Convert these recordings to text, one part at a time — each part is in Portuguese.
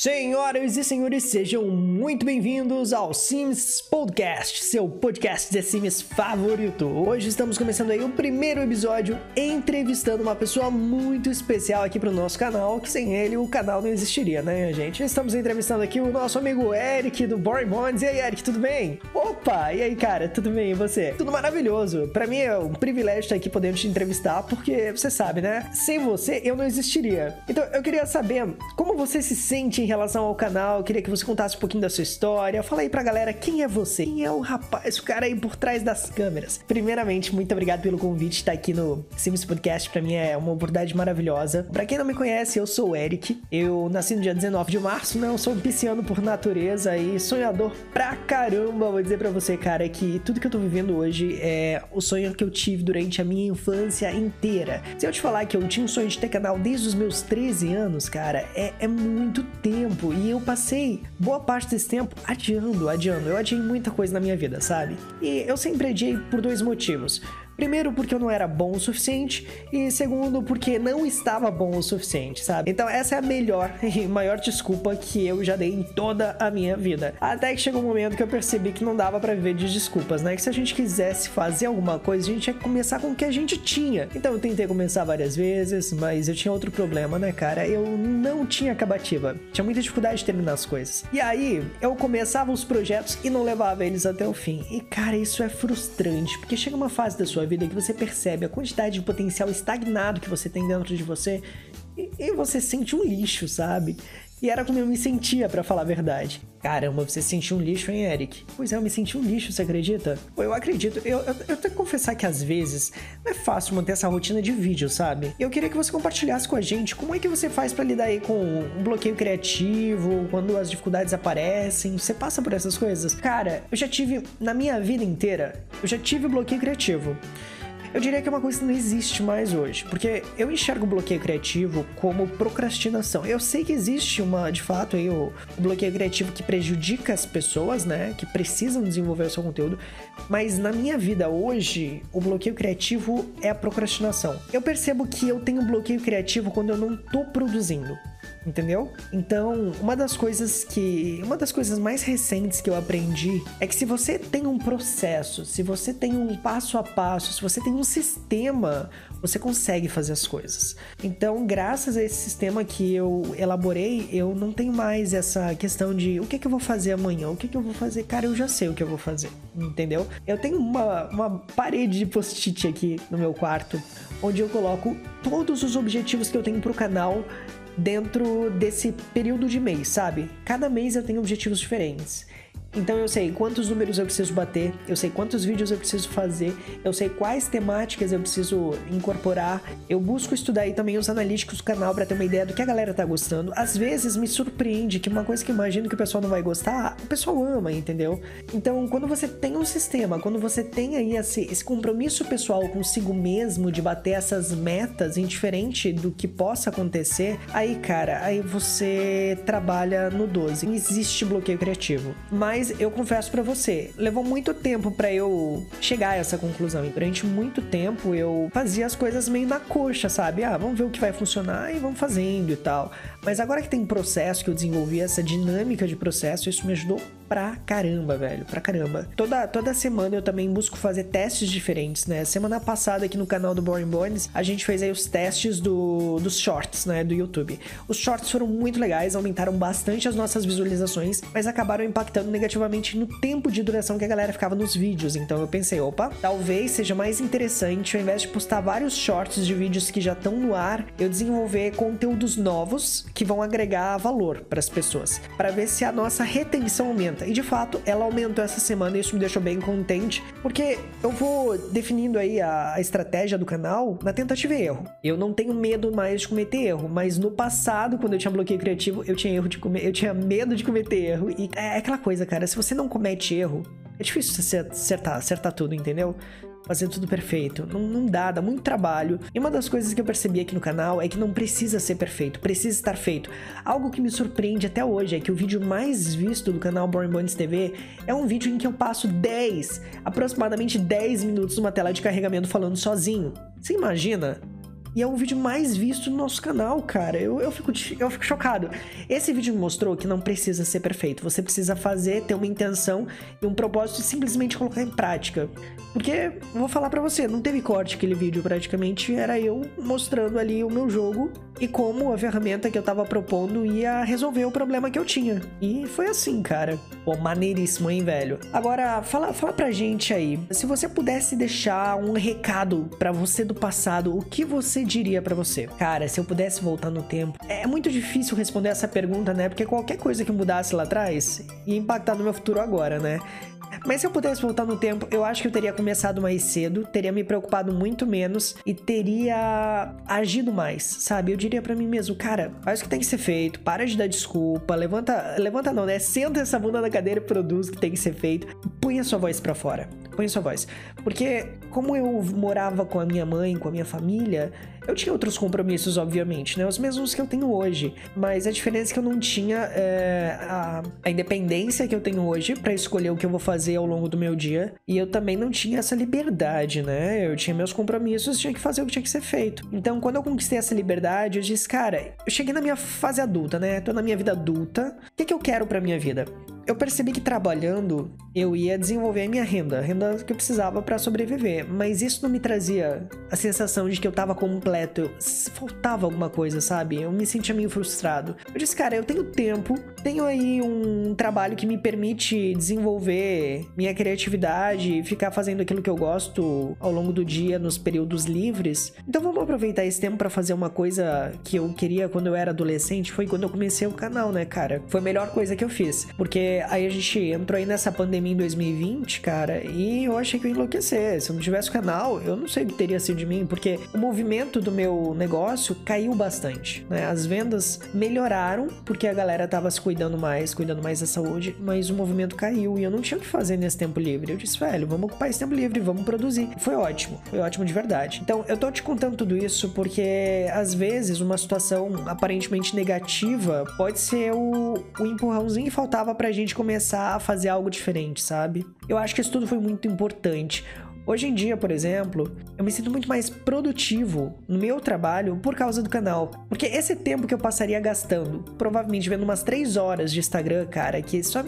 Senhoras e senhores, sejam muito bem-vindos ao Sims Podcast, seu podcast de Sims favorito. Hoje estamos começando aí o primeiro episódio entrevistando uma pessoa muito especial aqui pro nosso canal, que sem ele o canal não existiria, né, gente? Estamos entrevistando aqui o nosso amigo Eric do Boring Bonds. E aí, Eric, tudo bem? Opa, e aí, cara, tudo bem? E você? Tudo maravilhoso. Para mim é um privilégio estar aqui podendo te entrevistar, porque você sabe, né? Sem você eu não existiria. Então eu queria saber como você se sente relação ao canal, queria que você contasse um pouquinho da sua história. Fala aí pra galera quem é você, quem é o rapaz, o cara aí por trás das câmeras. Primeiramente, muito obrigado pelo convite estar aqui no Sims Podcast, pra mim é uma oportunidade maravilhosa. Pra quem não me conhece, eu sou o Eric, eu nasci no dia 19 de março, não sou um pisciano por natureza e sonhador pra caramba. Vou dizer pra você, cara, que tudo que eu tô vivendo hoje é o sonho que eu tive durante a minha infância inteira. Se eu te falar que eu tinha um sonho de ter canal desde os meus 13 anos, cara, é, é muito tempo tempo e eu passei boa parte desse tempo adiando, adiando. Eu adiei muita coisa na minha vida, sabe? E eu sempre adiei por dois motivos. Primeiro, porque eu não era bom o suficiente, e segundo, porque não estava bom o suficiente, sabe? Então, essa é a melhor e maior desculpa que eu já dei em toda a minha vida. Até que chegou um momento que eu percebi que não dava para viver de desculpas, né? Que se a gente quisesse fazer alguma coisa, a gente tinha que começar com o que a gente tinha. Então, eu tentei começar várias vezes, mas eu tinha outro problema, né, cara? Eu não tinha acabativa. Tinha muita dificuldade de terminar as coisas. E aí, eu começava os projetos e não levava eles até o fim. E, cara, isso é frustrante, porque chega uma fase da sua vida que você percebe a quantidade de potencial estagnado que você tem dentro de você e, e você sente um lixo, sabe? E era como eu me sentia, para falar a verdade. Caramba, você sentiu um lixo, hein, Eric? Pois é, eu me senti um lixo, você acredita? Eu acredito. Eu, eu, eu tenho que confessar que às vezes não é fácil manter essa rotina de vídeo, sabe? Eu queria que você compartilhasse com a gente como é que você faz para lidar aí com um bloqueio criativo, quando as dificuldades aparecem. Você passa por essas coisas? Cara, eu já tive, na minha vida inteira, eu já tive bloqueio criativo. Eu diria que é uma coisa que não existe mais hoje, porque eu enxergo o bloqueio criativo como procrastinação. Eu sei que existe uma, de fato, aí o, bloqueio criativo que prejudica as pessoas, né, que precisam desenvolver o seu conteúdo, mas na minha vida hoje, o bloqueio criativo é a procrastinação. Eu percebo que eu tenho bloqueio criativo quando eu não tô produzindo entendeu? Então, uma das coisas que, uma das coisas mais recentes que eu aprendi é que se você tem um processo, se você tem um passo a passo, se você tem um sistema, você consegue fazer as coisas. Então, graças a esse sistema que eu elaborei, eu não tenho mais essa questão de o que, é que eu vou fazer amanhã, o que, é que eu vou fazer, cara, eu já sei o que eu vou fazer, entendeu? Eu tenho uma, uma parede de post-it aqui no meu quarto, onde eu coloco todos os objetivos que eu tenho pro canal dentro desse período de mês, sabe? Cada mês eu tenho objetivos diferentes. Então eu sei quantos números eu preciso bater, eu sei quantos vídeos eu preciso fazer, eu sei quais temáticas eu preciso incorporar. Eu busco estudar aí também os analíticos do canal para ter uma ideia do que a galera tá gostando. Às vezes me surpreende que uma coisa que imagino que o pessoal não vai gostar, o pessoal ama, entendeu? Então, quando você tem um sistema, quando você tem aí esse, esse compromisso pessoal consigo mesmo de bater essas metas, indiferente do que possa acontecer, aí, cara, aí você trabalha no 12. Não existe bloqueio criativo. Mas mas eu confesso para você, levou muito tempo para eu chegar a essa conclusão. E durante muito tempo eu fazia as coisas meio na coxa, sabe? Ah, vamos ver o que vai funcionar e vamos fazendo e tal. Mas agora que tem processo, que eu desenvolvi essa dinâmica de processo, isso me ajudou pra caramba, velho, pra caramba. Toda, toda semana eu também busco fazer testes diferentes, né? Semana passada aqui no canal do Boring Bones, a gente fez aí os testes do, dos shorts, né, do YouTube. Os shorts foram muito legais, aumentaram bastante as nossas visualizações, mas acabaram impactando negativamente no tempo de duração que a galera ficava nos vídeos. Então eu pensei, opa, talvez seja mais interessante, ao invés de postar vários shorts de vídeos que já estão no ar, eu desenvolver conteúdos novos que vão agregar valor para as pessoas, para ver se a nossa retenção aumenta. E de fato, ela aumentou essa semana e isso me deixou bem contente, porque eu vou definindo aí a, a estratégia do canal na tentativa e erro. Eu não tenho medo mais de cometer erro, mas no passado, quando eu tinha bloqueio criativo, eu tinha erro de comer, eu tinha medo de cometer erro. E é aquela coisa, cara, se você não comete erro, é difícil você acertar, acertar tudo, entendeu? Fazer tudo perfeito. Não, não dá, dá muito trabalho. E uma das coisas que eu percebi aqui no canal é que não precisa ser perfeito, precisa estar feito. Algo que me surpreende até hoje é que o vídeo mais visto do canal Boring Bones TV é um vídeo em que eu passo 10, aproximadamente 10 minutos numa tela de carregamento falando sozinho. Você imagina? E é o vídeo mais visto no nosso canal, cara. Eu, eu, fico, eu fico chocado. Esse vídeo me mostrou que não precisa ser perfeito. Você precisa fazer, ter uma intenção e um propósito e simplesmente colocar em prática. Porque, vou falar para você, não teve corte aquele vídeo. Praticamente era eu mostrando ali o meu jogo e como a ferramenta que eu tava propondo ia resolver o problema que eu tinha. E foi assim, cara. Pô, maneiríssimo, hein, velho? Agora, fala, fala pra gente aí. Se você pudesse deixar um recado para você do passado, o que você diria para você? Cara, se eu pudesse voltar no tempo. É muito difícil responder essa pergunta, né? Porque qualquer coisa que mudasse lá atrás ia impactar no meu futuro agora, né? Mas se eu pudesse voltar no tempo, eu acho que eu teria começado mais cedo, teria me preocupado muito menos e teria agido mais, sabe? Eu diria para mim mesmo, cara, faz o que tem que ser feito, para de dar desculpa, levanta, levanta não, né? Senta essa bunda na cadeira e produz o que tem que ser feito, põe a sua voz para fora, põe sua voz. Porque como eu morava com a minha mãe, com a minha família, eu tinha outros compromissos, obviamente, né? Os mesmos que eu tenho hoje. Mas a diferença é que eu não tinha é, a, a, independência que eu tenho hoje para escolher o que eu vou fazer ao longo do meu dia. E eu também não tinha essa liberdade, né? Eu tinha meus compromissos, tinha que fazer o que tinha que ser feito. Então, quando eu conquistei essa liberdade, eu disse, cara, eu cheguei na minha fase adulta, né? Tô na minha vida adulta. O que, que eu quero pra minha vida? eu percebi que trabalhando eu ia desenvolver a minha renda, a renda que eu precisava para sobreviver, mas isso não me trazia a sensação de que eu tava completo, faltava alguma coisa, sabe? Eu me sentia meio frustrado. Eu disse, cara, eu tenho tempo, tenho aí um trabalho que me permite desenvolver minha criatividade, ficar fazendo aquilo que eu gosto ao longo do dia nos períodos livres. Então vamos aproveitar esse tempo para fazer uma coisa que eu queria quando eu era adolescente, foi quando eu comecei o canal, né, cara? Foi a melhor coisa que eu fiz, porque aí a gente entrou aí nessa pandemia em 2020, cara, e eu achei que eu ia enlouquecer. Se eu não tivesse canal, eu não sei o que teria sido de mim, porque o movimento do meu negócio caiu bastante, né? As vendas melhoraram porque a galera tava se cuidando mais, cuidando mais da saúde, mas o movimento caiu e eu não tinha o que fazer nesse tempo livre. Eu disse, velho, vamos ocupar esse tempo livre, vamos produzir. Foi ótimo, foi ótimo de verdade. Então, eu tô te contando tudo isso porque às vezes uma situação aparentemente negativa pode ser o, o empurrãozinho que faltava pra gente gente começar a fazer algo diferente, sabe? Eu acho que isso tudo foi muito importante. Hoje em dia, por exemplo, eu me sinto muito mais produtivo no meu trabalho por causa do canal. Porque esse tempo que eu passaria gastando, provavelmente vendo umas 3 horas de Instagram, cara, que só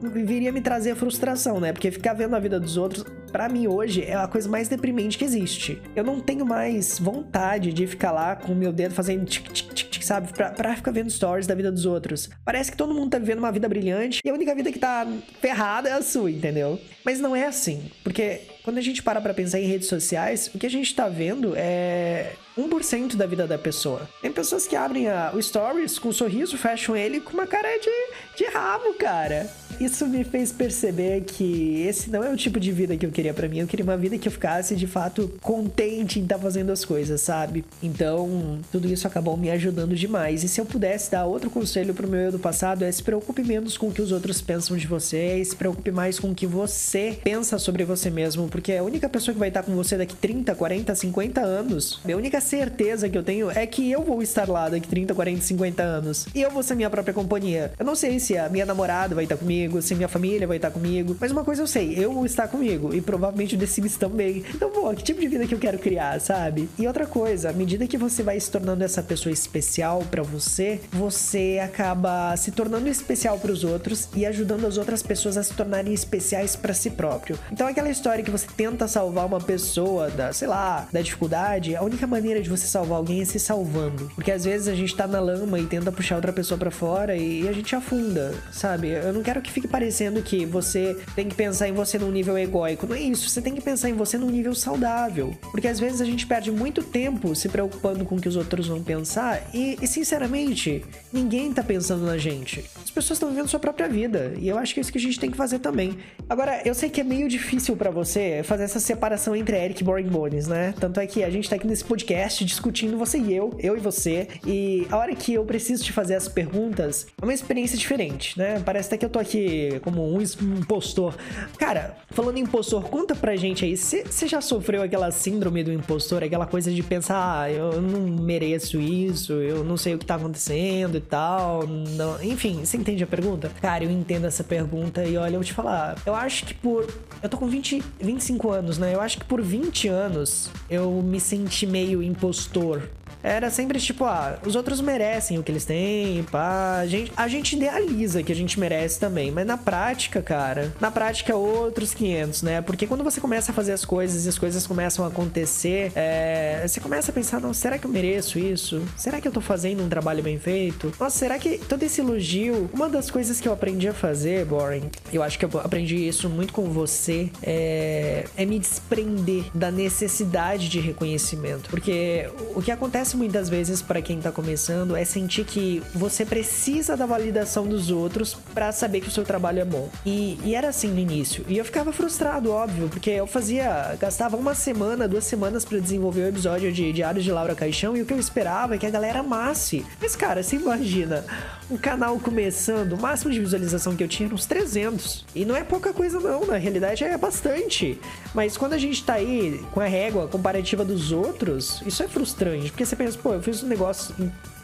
viria me trazer frustração, né? Porque ficar vendo a vida dos outros, para mim hoje, é a coisa mais deprimente que existe. Eu não tenho mais vontade de ficar lá com o meu dedo fazendo tic tic tic sabe? Pra, pra ficar vendo stories da vida dos outros. Parece que todo mundo tá vivendo uma vida brilhante e a única vida que tá ferrada é a sua, entendeu? Mas não é assim. Porque quando a gente para pra pensar em redes sociais, o que a gente tá vendo é 1% da vida da pessoa. Tem pessoas que abrem a, o stories com um sorriso, fecham ele com uma cara de, de rabo, cara. Isso me fez perceber que esse não é o tipo de vida que eu queria para mim. Eu queria uma vida que eu ficasse de fato contente em estar tá fazendo as coisas, sabe? Então, tudo isso acabou me ajudando demais. E se eu pudesse dar outro conselho pro meu eu do passado, é se preocupe menos com o que os outros pensam de você, se preocupe mais com o que você pensa sobre você mesmo, porque a única pessoa que vai estar com você daqui 30, 40, 50 anos, a única certeza que eu tenho é que eu vou estar lá daqui 30, 40, 50 anos. E eu vou ser minha própria companhia. Eu não sei se a minha namorada vai estar comigo, se minha família vai estar comigo, mas uma coisa eu sei, eu vou estar comigo. E provavelmente o The Sims também. Então, pô, que tipo de vida que eu quero criar, sabe? E outra coisa, à medida que você vai se tornando essa pessoa especial para você, você acaba se tornando especial para os outros e ajudando as outras pessoas a se tornarem especiais para si próprio. Então, aquela história que você tenta salvar uma pessoa da, sei lá, da dificuldade, a única maneira maneira de você salvar alguém é se salvando. Porque às vezes a gente tá na lama e tenta puxar outra pessoa para fora e a gente afunda, sabe? Eu não quero que fique parecendo que você tem que pensar em você num nível egóico. Não é isso. Você tem que pensar em você num nível saudável. Porque às vezes a gente perde muito tempo se preocupando com o que os outros vão pensar e, e sinceramente, ninguém tá pensando na gente. As pessoas estão vivendo sua própria vida e eu acho que é isso que a gente tem que fazer também. Agora, eu sei que é meio difícil para você fazer essa separação entre Eric e Boring Bones, né? Tanto é que a gente tá aqui nesse podcast podcast discutindo você e eu, eu e você. E a hora que eu preciso te fazer as perguntas, é uma experiência diferente, né? Parece até que eu tô aqui como um impostor. Cara, falando em impostor, conta pra gente aí, você já sofreu aquela síndrome do impostor, aquela coisa de pensar, ah, eu não mereço isso, eu não sei o que tá acontecendo e tal. Não... Enfim, você entende a pergunta? Cara, eu entendo essa pergunta e olha, eu vou te falar, eu acho que por. Eu tô com 20, 25 anos, né? Eu acho que por 20 anos eu me senti meio impostor era sempre tipo, ah, os outros merecem o que eles têm, pá. A gente, a gente idealiza que a gente merece também, mas na prática, cara, na prática é outros 500, né? Porque quando você começa a fazer as coisas e as coisas começam a acontecer, é, você começa a pensar, não, será que eu mereço isso? Será que eu tô fazendo um trabalho bem feito? Nossa, será que todo esse elogio, uma das coisas que eu aprendi a fazer, Boring, eu acho que eu aprendi isso muito com você, é, é me desprender da necessidade de reconhecimento. Porque o que acontece acontece muitas vezes para quem tá começando é sentir que você precisa da validação dos outros para saber que o seu trabalho é bom. E, e, era assim no início. E eu ficava frustrado, óbvio, porque eu fazia. gastava uma semana, duas semanas para desenvolver o episódio de Diários de Laura Caixão e o que eu esperava é que a galera amasse. Mas, cara, você imagina, um canal começando, o máximo de visualização que eu tinha era uns 300. E não é pouca coisa, não, na realidade é bastante. Mas quando a gente tá aí com a régua comparativa dos outros, isso é frustrante, porque você pensa, pô, eu fiz um negócio,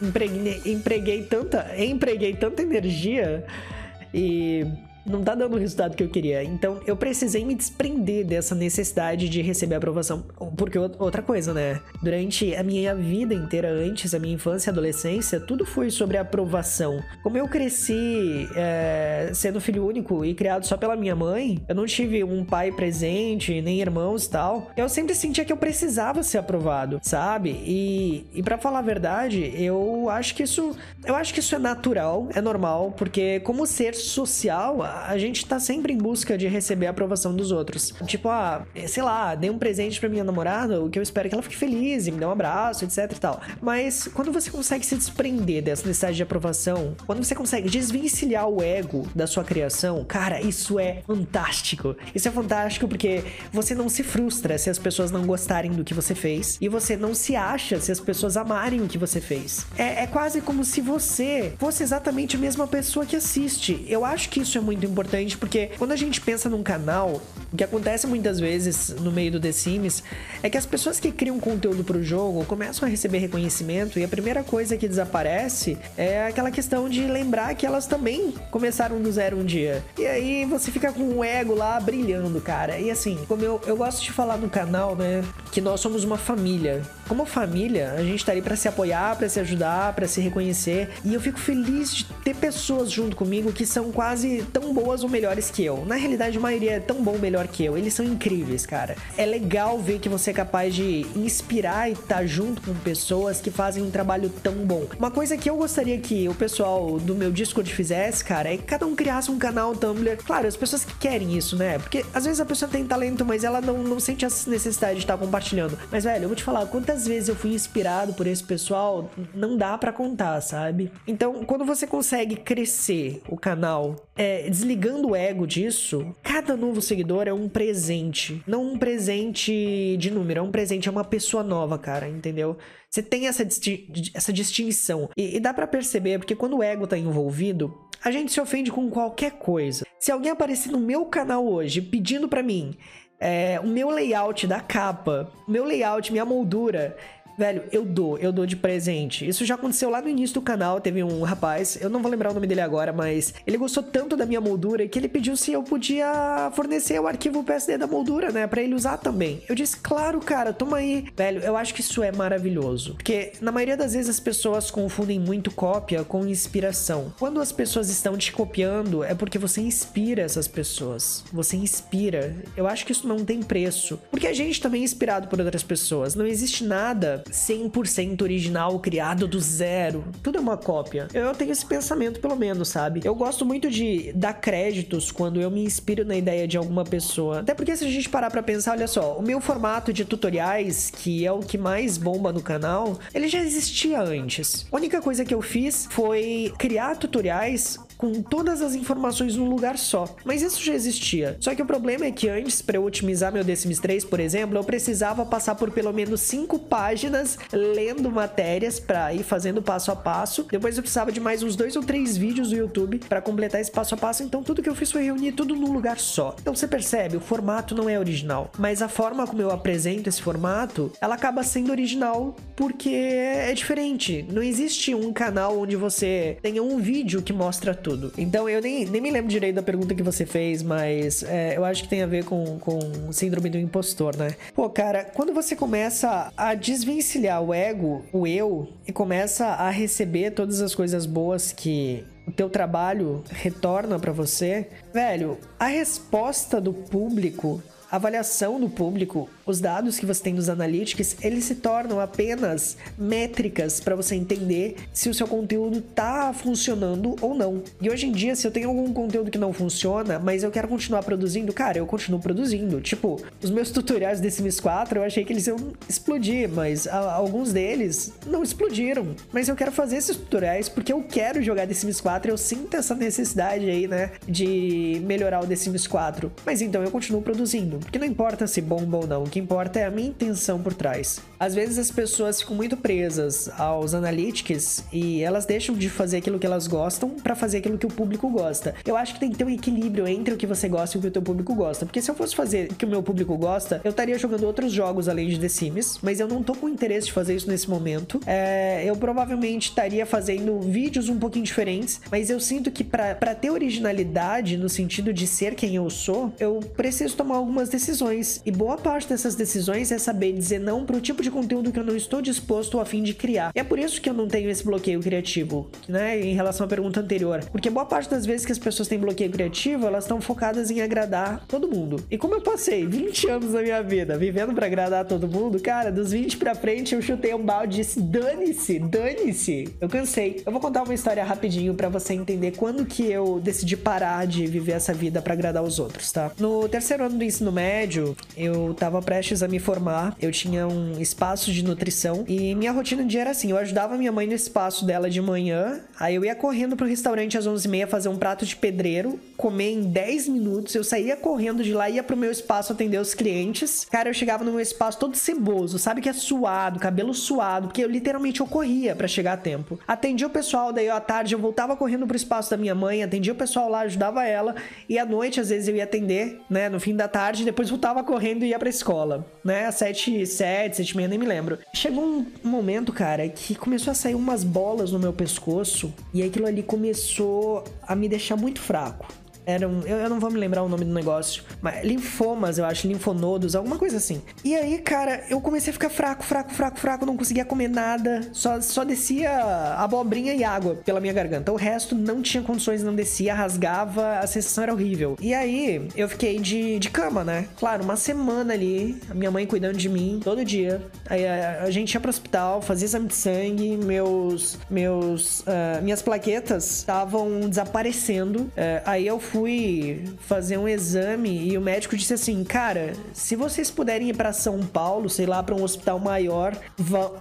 empreguei, empreguei tanta, empreguei tanta energia e não tá dando o resultado que eu queria. Então eu precisei me desprender dessa necessidade de receber aprovação. Porque outra coisa, né? Durante a minha vida inteira, antes, a minha infância e adolescência, tudo foi sobre aprovação. Como eu cresci é, sendo filho único e criado só pela minha mãe, eu não tive um pai presente, nem irmãos e tal. Eu sempre sentia que eu precisava ser aprovado, sabe? E, e para falar a verdade, eu acho que isso. Eu acho que isso é natural, é normal, porque como ser social, a gente tá sempre em busca de receber a aprovação dos outros. Tipo, ah, sei lá, dei um presente pra minha namorada, o que eu espero é que ela fique feliz e me dê um abraço, etc e tal. Mas quando você consegue se desprender dessa necessidade de aprovação, quando você consegue desvencilhar o ego da sua criação, cara, isso é fantástico. Isso é fantástico porque você não se frustra se as pessoas não gostarem do que você fez e você não se acha se as pessoas amarem o que você fez. É, é quase como se você fosse exatamente a mesma pessoa que assiste. Eu acho que isso é muito muito importante porque quando a gente pensa num canal, o que acontece muitas vezes no meio do The Sims é que as pessoas que criam conteúdo pro jogo começam a receber reconhecimento e a primeira coisa que desaparece é aquela questão de lembrar que elas também começaram do zero um dia. E aí você fica com o ego lá brilhando, cara. E assim, como eu, eu gosto de falar no canal, né, que nós somos uma família. Como família, a gente tá ali para se apoiar, para se ajudar, para se reconhecer. E eu fico feliz de ter pessoas junto comigo que são quase tão boas ou melhores que eu. Na realidade, a maioria é tão bom ou melhor que eu. Eles são incríveis, cara. É legal ver que você é capaz de inspirar e estar tá junto com pessoas que fazem um trabalho tão bom. Uma coisa que eu gostaria que o pessoal do meu Discord fizesse, cara, é que cada um criasse um canal Tumblr. Claro, as pessoas que querem isso, né? Porque às vezes a pessoa tem talento, mas ela não, não sente essa necessidade de estar tá compartilhando. Mas, velho, eu vou te falar, quantas vezes eu fui inspirado por esse pessoal, não dá para contar, sabe? Então, quando você consegue crescer o canal, é, desligando o ego disso, cada novo seguidor é um presente. Não um presente de número, é um presente, é uma pessoa nova, cara, entendeu? Você tem essa, disti essa distinção. E, e dá para perceber, porque quando o ego tá envolvido, a gente se ofende com qualquer coisa. Se alguém aparecer no meu canal hoje pedindo para mim é, o meu layout da capa, meu layout, minha moldura, Velho, eu dou, eu dou de presente. Isso já aconteceu lá no início do canal. Teve um rapaz, eu não vou lembrar o nome dele agora, mas ele gostou tanto da minha moldura que ele pediu se eu podia fornecer o arquivo PSD da moldura, né? Pra ele usar também. Eu disse, claro, cara, toma aí. Velho, eu acho que isso é maravilhoso. Porque na maioria das vezes as pessoas confundem muito cópia com inspiração. Quando as pessoas estão te copiando, é porque você inspira essas pessoas. Você inspira. Eu acho que isso não tem preço. Porque a gente também é inspirado por outras pessoas. Não existe nada 100% original, criado do zero. Tudo é uma cópia. Eu tenho esse pensamento, pelo menos, sabe? Eu gosto muito de dar créditos quando eu me inspiro na ideia de alguma pessoa. Até porque se a gente parar pra pensar, olha só, o meu formato de tutoriais, que é o que mais bomba no canal, ele já existia antes. A única coisa que eu fiz foi criar tutoriais com todas as informações num lugar só. Mas isso já existia. Só que o problema é que antes, para eu otimizar meu The Sims 3, por exemplo, eu precisava passar por pelo menos cinco páginas lendo matérias para ir fazendo passo a passo. Depois eu precisava de mais uns dois ou três vídeos do YouTube para completar esse passo a passo. Então tudo que eu fiz foi reunir tudo num lugar só. Então você percebe, o formato não é original, mas a forma como eu apresento esse formato, ela acaba sendo original porque é diferente. Não existe um canal onde você tenha um vídeo que mostra tudo tudo. Então eu nem, nem me lembro direito da pergunta que você fez, mas é, eu acho que tem a ver com, com síndrome do impostor, né? Pô, cara, quando você começa a desvencilhar o ego, o eu, e começa a receber todas as coisas boas que o teu trabalho retorna para você, velho, a resposta do público avaliação do público, os dados que você tem dos analytics, eles se tornam apenas métricas para você entender se o seu conteúdo tá funcionando ou não. E hoje em dia, se eu tenho algum conteúdo que não funciona, mas eu quero continuar produzindo, cara, eu continuo produzindo. Tipo, os meus tutoriais de Sims 4, eu achei que eles iam explodir, mas a, alguns deles não explodiram. Mas eu quero fazer esses tutoriais porque eu quero jogar The Sims 4, eu sinto essa necessidade aí, né, de melhorar o The Sims 4. Mas então eu continuo produzindo. Porque não importa se bomba ou não, o que importa é a minha intenção por trás. Às vezes as pessoas ficam muito presas aos analytics e elas deixam de fazer aquilo que elas gostam para fazer aquilo que o público gosta. Eu acho que tem que ter um equilíbrio entre o que você gosta e o que o teu público gosta. Porque se eu fosse fazer o que o meu público gosta, eu estaria jogando outros jogos além de The Sims, mas eu não tô com interesse de fazer isso nesse momento. É, eu provavelmente estaria fazendo vídeos um pouquinho diferentes, mas eu sinto que para ter originalidade no sentido de ser quem eu sou, eu preciso tomar algumas decisões. E boa parte dessas decisões é saber dizer não pro tipo de conteúdo que eu não estou disposto a fim de criar. E é por isso que eu não tenho esse bloqueio criativo, né? Em relação à pergunta anterior. Porque boa parte das vezes que as pessoas têm bloqueio criativo, elas estão focadas em agradar todo mundo. E como eu passei 20 anos da minha vida vivendo para agradar todo mundo, cara, dos 20 pra frente eu chutei um balde e disse: dane-se, dane-se. Eu cansei. Eu vou contar uma história rapidinho para você entender quando que eu decidi parar de viver essa vida para agradar os outros, tá? No terceiro ano do ensino médio, eu tava prestes a me formar, eu tinha um espaço de nutrição e minha rotina de dia era assim: eu ajudava minha mãe no espaço dela de manhã, aí eu ia correndo pro restaurante às 11h30 fazer um prato de pedreiro, comer em 10 minutos, eu saía correndo de lá, ia pro meu espaço atender os clientes. Cara, eu chegava no meu espaço todo ceboso, sabe que é suado, cabelo suado, porque eu literalmente eu corria para chegar a tempo. Atendia o pessoal, daí à tarde eu voltava correndo pro espaço da minha mãe, atendia o pessoal lá, ajudava ela, e à noite às vezes eu ia atender, né, no fim da tarde, depois voltava correndo e ia pra escola, né, às 7, 7, 7 e meia, nem me lembro. Chegou um momento, cara, que começou a sair umas bolas no meu pescoço e aquilo ali começou a me deixar muito fraco eram. Eu, eu, não vou me lembrar o nome do negócio. Mas linfomas, eu acho, linfonodos, alguma coisa assim. E aí, cara, eu comecei a ficar fraco, fraco, fraco, fraco, não conseguia comer nada. Só, só descia abobrinha e água pela minha garganta. O resto não tinha condições, não descia, rasgava, a sensação era horrível. E aí, eu fiquei de, de cama, né? Claro, uma semana ali, a minha mãe cuidando de mim todo dia. Aí a, a gente ia pro hospital, fazia exame de sangue, meus. meus uh, minhas plaquetas estavam desaparecendo. Uh, aí eu fui fazer um exame e o médico disse assim: Cara, se vocês puderem ir para São Paulo, sei lá, para um hospital maior,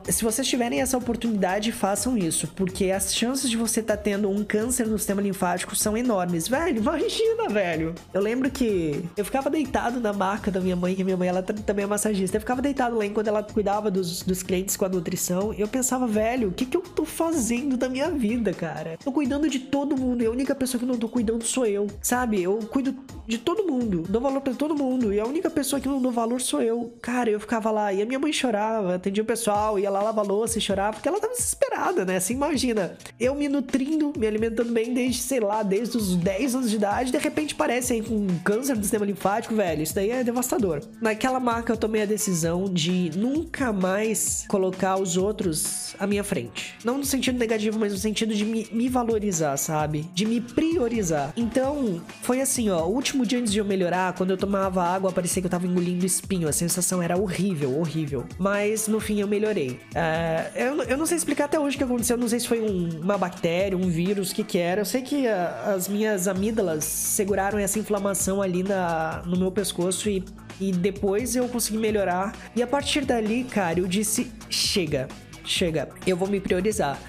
se vocês tiverem essa oportunidade, façam isso, porque as chances de você estar tá tendo um câncer no sistema linfático são enormes. Velho, imagina, velho. Eu lembro que eu ficava deitado na maca da minha mãe, que minha mãe ela também é massagista. Eu ficava deitado lá enquanto ela cuidava dos, dos clientes com a nutrição. E eu pensava, velho, o que, que eu tô fazendo da minha vida, cara? Tô cuidando de todo mundo e a única pessoa que não tô cuidando sou eu. Sabe? Eu cuido de todo mundo, dou valor para todo mundo. E a única pessoa que não dou valor sou eu. Cara, eu ficava lá e a minha mãe chorava, atendia o pessoal, ia lá lavar louça e chorava, porque ela tava desesperada, né? Assim, imagina. Eu me nutrindo, me alimentando bem desde, sei lá, desde os 10 anos de idade, de repente parece aí com câncer do sistema linfático, velho. Isso daí é devastador. Naquela marca eu tomei a decisão de nunca mais colocar os outros à minha frente. Não no sentido negativo, mas no sentido de me, me valorizar, sabe? De me priorizar. Então, foi assim, ó. O último dia antes de eu melhorar, quando eu tomava água, parecia que eu tava engolindo espinho. A sensação era horrível, horrível. Mas no fim eu melhorei. É, eu, eu não sei explicar até hoje o que aconteceu. Eu não sei se foi um, uma bactéria, um vírus, o que que era. Eu sei que a, as minhas amígdalas seguraram essa inflamação ali na, no meu pescoço e e depois eu consegui melhorar. E a partir dali, cara, eu disse: chega, chega, eu vou me priorizar.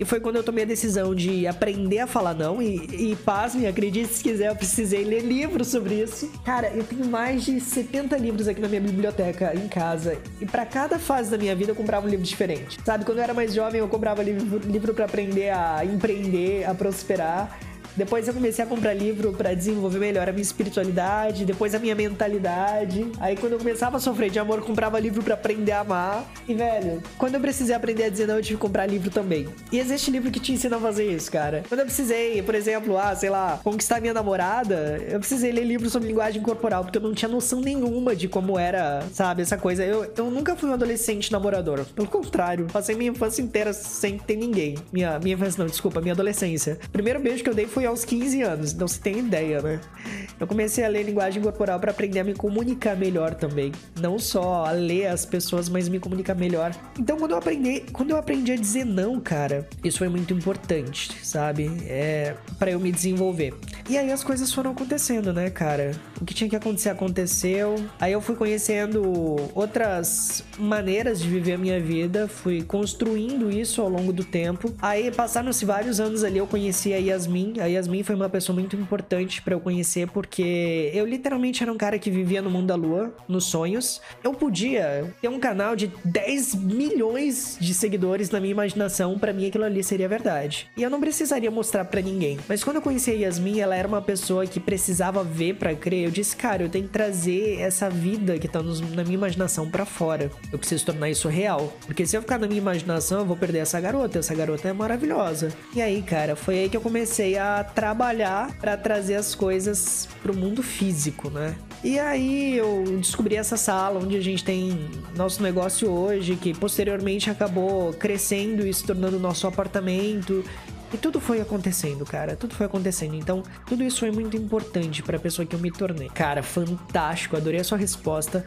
E foi quando eu tomei a decisão de aprender a falar não. E, e pasme, acredite se quiser, eu precisei ler livros sobre isso. Cara, eu tenho mais de 70 livros aqui na minha biblioteca em casa. E para cada fase da minha vida eu comprava um livro diferente. Sabe, quando eu era mais jovem eu comprava livro, livro para aprender a empreender, a prosperar. Depois eu comecei a comprar livro para desenvolver melhor a minha espiritualidade, depois a minha mentalidade. Aí quando eu começava a sofrer de amor, comprava livro para aprender a amar. E velho, quando eu precisei aprender a dizer não, eu tive que comprar livro também. E existe livro que te ensina a fazer isso, cara. Quando eu precisei, por exemplo, ah, sei lá, conquistar minha namorada, eu precisei ler livros sobre linguagem corporal, porque eu não tinha noção nenhuma de como era, sabe, essa coisa. Eu, eu nunca fui um adolescente namorador. Pelo contrário, passei minha infância inteira sem ter ninguém. Minha, minha infância, não, desculpa, minha adolescência. O primeiro beijo que eu dei foi aos 15 anos, então você tem ideia, né? Eu comecei a ler linguagem corporal para aprender a me comunicar melhor também. Não só a ler as pessoas, mas me comunicar melhor. Então, quando eu aprendi, quando eu aprendi a dizer não, cara, isso foi muito importante, sabe? É para eu me desenvolver. E aí as coisas foram acontecendo, né, cara? O que tinha que acontecer aconteceu. Aí eu fui conhecendo outras maneiras de viver a minha vida, fui construindo isso ao longo do tempo. Aí passaram-se vários anos ali, eu conheci a Yasmin. A Yasmin foi uma pessoa muito importante para eu conhecer porque eu literalmente era um cara que vivia no mundo da lua, nos sonhos. Eu podia ter um canal de 10 milhões de seguidores na minha imaginação, para mim aquilo ali seria verdade. E eu não precisaria mostrar para ninguém. Mas quando eu conheci a Yasmin, ela era uma pessoa que precisava ver para crer. Eu disse, cara, eu tenho que trazer essa vida que tá nos, na minha imaginação para fora. Eu preciso tornar isso real. Porque se eu ficar na minha imaginação, eu vou perder essa garota. Essa garota é maravilhosa. E aí, cara, foi aí que eu comecei a trabalhar para trazer as coisas pro mundo físico, né? E aí eu descobri essa sala onde a gente tem nosso negócio hoje, que posteriormente acabou crescendo e se tornando nosso apartamento. E tudo foi acontecendo, cara. Tudo foi acontecendo. Então, tudo isso foi muito importante para a pessoa que eu me tornei. Cara, fantástico. Adorei a sua resposta.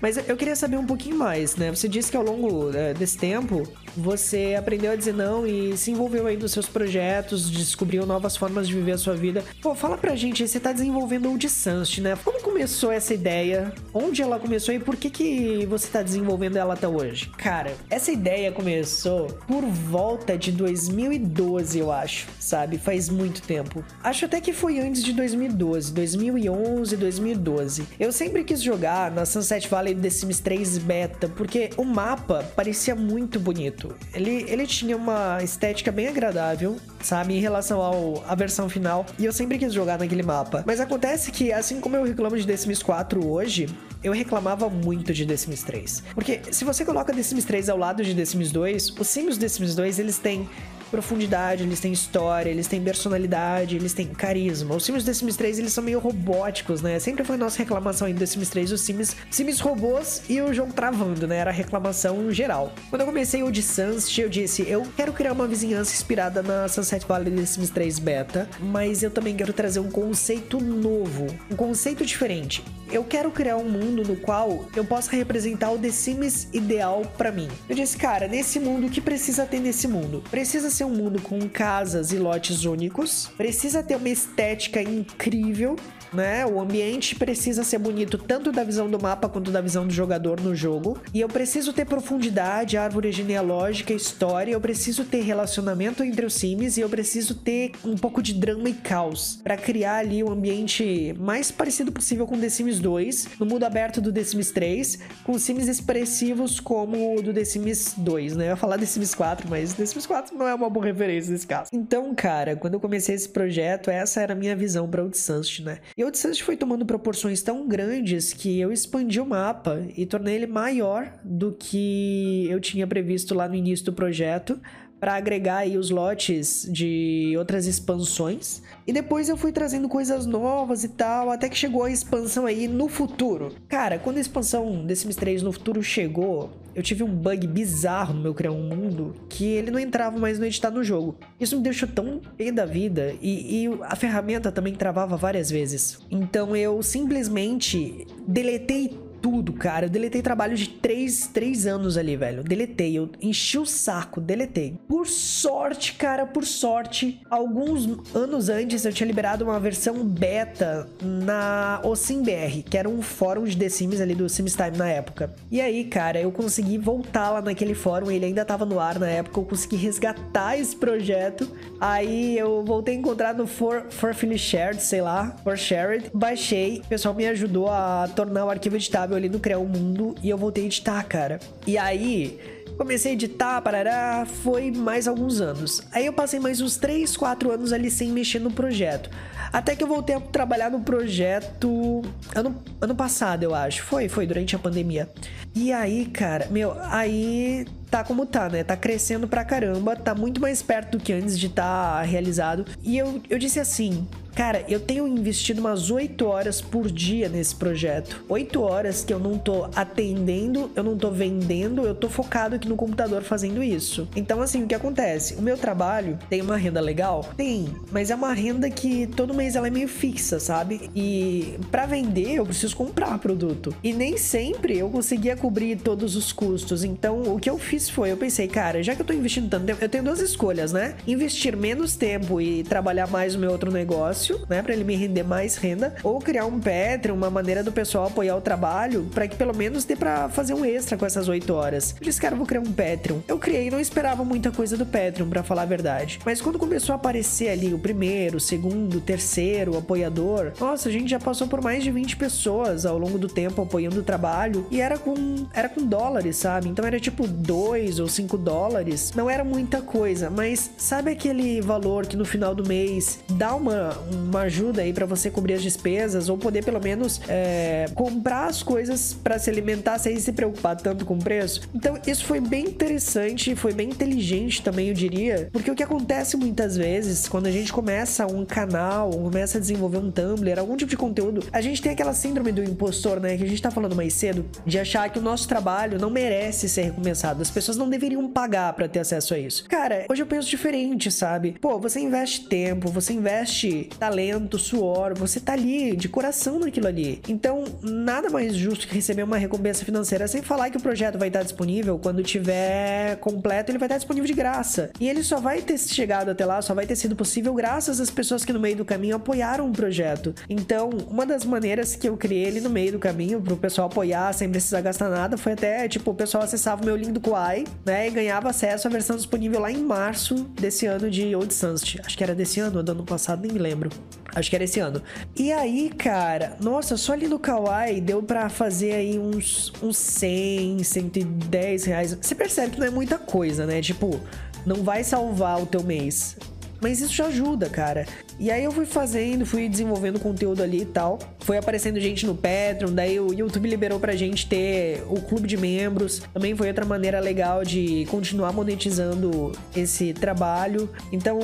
Mas eu queria saber um pouquinho mais, né? Você disse que ao longo é, desse tempo você aprendeu a dizer não e se envolveu aí nos seus projetos, descobriu novas formas de viver a sua vida. Pô, fala pra gente, você tá desenvolvendo o Dissanst, né? Como começou essa ideia? Onde ela começou e por que que você tá desenvolvendo ela até hoje? Cara, essa ideia começou por volta de 2012, eu acho, sabe? Faz muito tempo. Acho até que foi antes de 2012, 2011, 2012. Eu sempre quis jogar na Sunset Valley The Sims 3 Beta, porque o mapa parecia muito bonito. Ele, ele tinha uma estética bem agradável, sabe, em relação ao, à versão final, e eu sempre quis jogar naquele mapa. Mas acontece que, assim como eu reclamo de The Sims 4 hoje, eu reclamava muito de The Sims 3. Porque se você coloca The Sims 3 ao lado de The Sims 2, os Sims The Sims 2, eles têm profundidade, eles têm história, eles têm personalidade, eles têm carisma. Os Sims The Sims 3, eles são meio robóticos, né? Sempre foi nossa reclamação em The Sims 3, os Sims, Sims robôs e o jogo travando, né? Era a reclamação geral. Quando eu comecei o de Sunset, eu disse, eu quero criar uma vizinhança inspirada na Sunset Valley The Sims 3 Beta, mas eu também quero trazer um conceito novo, um conceito diferente. Eu quero criar um mundo no qual eu possa representar o The Sims ideal para mim. Eu disse, cara, nesse mundo, o que precisa ter nesse mundo? Precisa um mundo com casas e lotes únicos, precisa ter uma estética incrível né? O ambiente precisa ser bonito tanto da visão do mapa quanto da visão do jogador no jogo. E eu preciso ter profundidade, árvore genealógica, história. Eu preciso ter relacionamento entre os sims e eu preciso ter um pouco de drama e caos para criar ali um ambiente mais parecido possível com The Sims 2, no mundo aberto do The Sims 3, com sims expressivos como o do The Sims 2, né? Eu ia falar The Sims 4, mas The Sims 4 não é uma boa referência nesse caso. Então, cara, quando eu comecei esse projeto, essa era a minha visão para o Sunset, né? E o Sunset foi tomando proporções tão grandes que eu expandi o mapa e tornei ele maior do que eu tinha previsto lá no início do projeto para agregar aí os lotes de outras expansões. E depois eu fui trazendo coisas novas e tal, até que chegou a expansão aí no futuro. Cara, quando a expansão The Sims 3 no futuro chegou, eu tive um bug bizarro no meu criar um mundo que ele não entrava mais no editar no jogo. Isso me deixou tão pé da vida e, e a ferramenta também travava várias vezes. Então eu simplesmente deletei tudo, cara. Eu deletei trabalho de 3, 3 anos ali, velho. Deletei, eu enchi o saco, deletei. Por sorte, cara, por sorte, alguns anos antes eu tinha liberado uma versão beta na OSIMBR, que era um fórum de The Sims ali do Sims Time na época. E aí, cara, eu consegui voltar lá naquele fórum, ele ainda tava no ar na época, eu consegui resgatar esse projeto. Aí eu voltei a encontrar no For, For Shared, sei lá, For Shared, baixei, o pessoal me ajudou a tornar o arquivo editável ali no Criar o Mundo e eu voltei a editar, cara. E aí, Comecei a editar, parará, foi mais alguns anos. Aí eu passei mais uns 3, 4 anos ali sem mexer no projeto. Até que eu voltei a trabalhar no projeto ano, ano passado, eu acho. Foi, foi, durante a pandemia. E aí, cara, meu, aí tá como tá, né? Tá crescendo pra caramba, tá muito mais perto do que antes de tá realizado. E eu, eu disse assim, Cara, eu tenho investido umas 8 horas por dia nesse projeto. 8 horas que eu não tô atendendo, eu não tô vendendo, eu tô focado aqui no computador fazendo isso. Então, assim, o que acontece? O meu trabalho tem uma renda legal? Tem, mas é uma renda que todo mês ela é meio fixa, sabe? E para vender eu preciso comprar produto. E nem sempre eu conseguia cobrir todos os custos. Então, o que eu fiz foi, eu pensei, cara, já que eu tô investindo tanto tempo, eu tenho duas escolhas, né? Investir menos tempo e trabalhar mais no meu outro negócio negócio, né, para ele me render mais renda, ou criar um Patreon, uma maneira do pessoal apoiar o trabalho, para que pelo menos dê para fazer um extra com essas 8 horas. Eu disse, cara, vou criar um Patreon. Eu criei, não esperava muita coisa do Patreon, para falar a verdade. Mas quando começou a aparecer ali o primeiro, o segundo, o terceiro, o apoiador, nossa, a gente já passou por mais de 20 pessoas ao longo do tempo apoiando o trabalho e era com era com dólares, sabe? Então era tipo 2 ou 5 dólares. Não era muita coisa, mas sabe aquele valor que no final do mês dá uma, uma ajuda aí para você cobrir as despesas ou poder pelo menos é, comprar as coisas para se alimentar sem se preocupar tanto com o preço. Então isso foi bem interessante, foi bem inteligente também, eu diria, porque o que acontece muitas vezes quando a gente começa um canal, começa a desenvolver um Tumblr, algum tipo de conteúdo, a gente tem aquela síndrome do impostor, né, que a gente tá falando mais cedo, de achar que o nosso trabalho não merece ser recompensado, as pessoas não deveriam pagar para ter acesso a isso. Cara, hoje eu penso diferente, sabe? Pô, você investe tempo, você investe talento, suor, você tá ali de coração naquilo ali. Então, nada mais justo que receber uma recompensa financeira sem falar que o projeto vai estar disponível quando tiver completo, ele vai estar disponível de graça. E ele só vai ter chegado até lá, só vai ter sido possível graças às pessoas que no meio do caminho apoiaram o projeto. Então, uma das maneiras que eu criei ele no meio do caminho pro pessoal apoiar sem precisar gastar nada foi até, tipo, o pessoal acessava o meu link do Kuai, né, e ganhava acesso à versão disponível lá em março desse ano de Old Sunset. Acho que era desse ano ou do ano passado, nem me lembro. Acho que era esse ano. E aí, cara, nossa, só ali no Kawaii deu para fazer aí uns, uns 100, 110 reais. Você percebe que não é muita coisa, né? Tipo, não vai salvar o teu mês. Mas isso já ajuda, cara. E aí eu fui fazendo, fui desenvolvendo conteúdo ali e tal. Foi aparecendo gente no Patreon, daí o YouTube liberou pra gente ter o clube de membros. Também foi outra maneira legal de continuar monetizando esse trabalho. Então,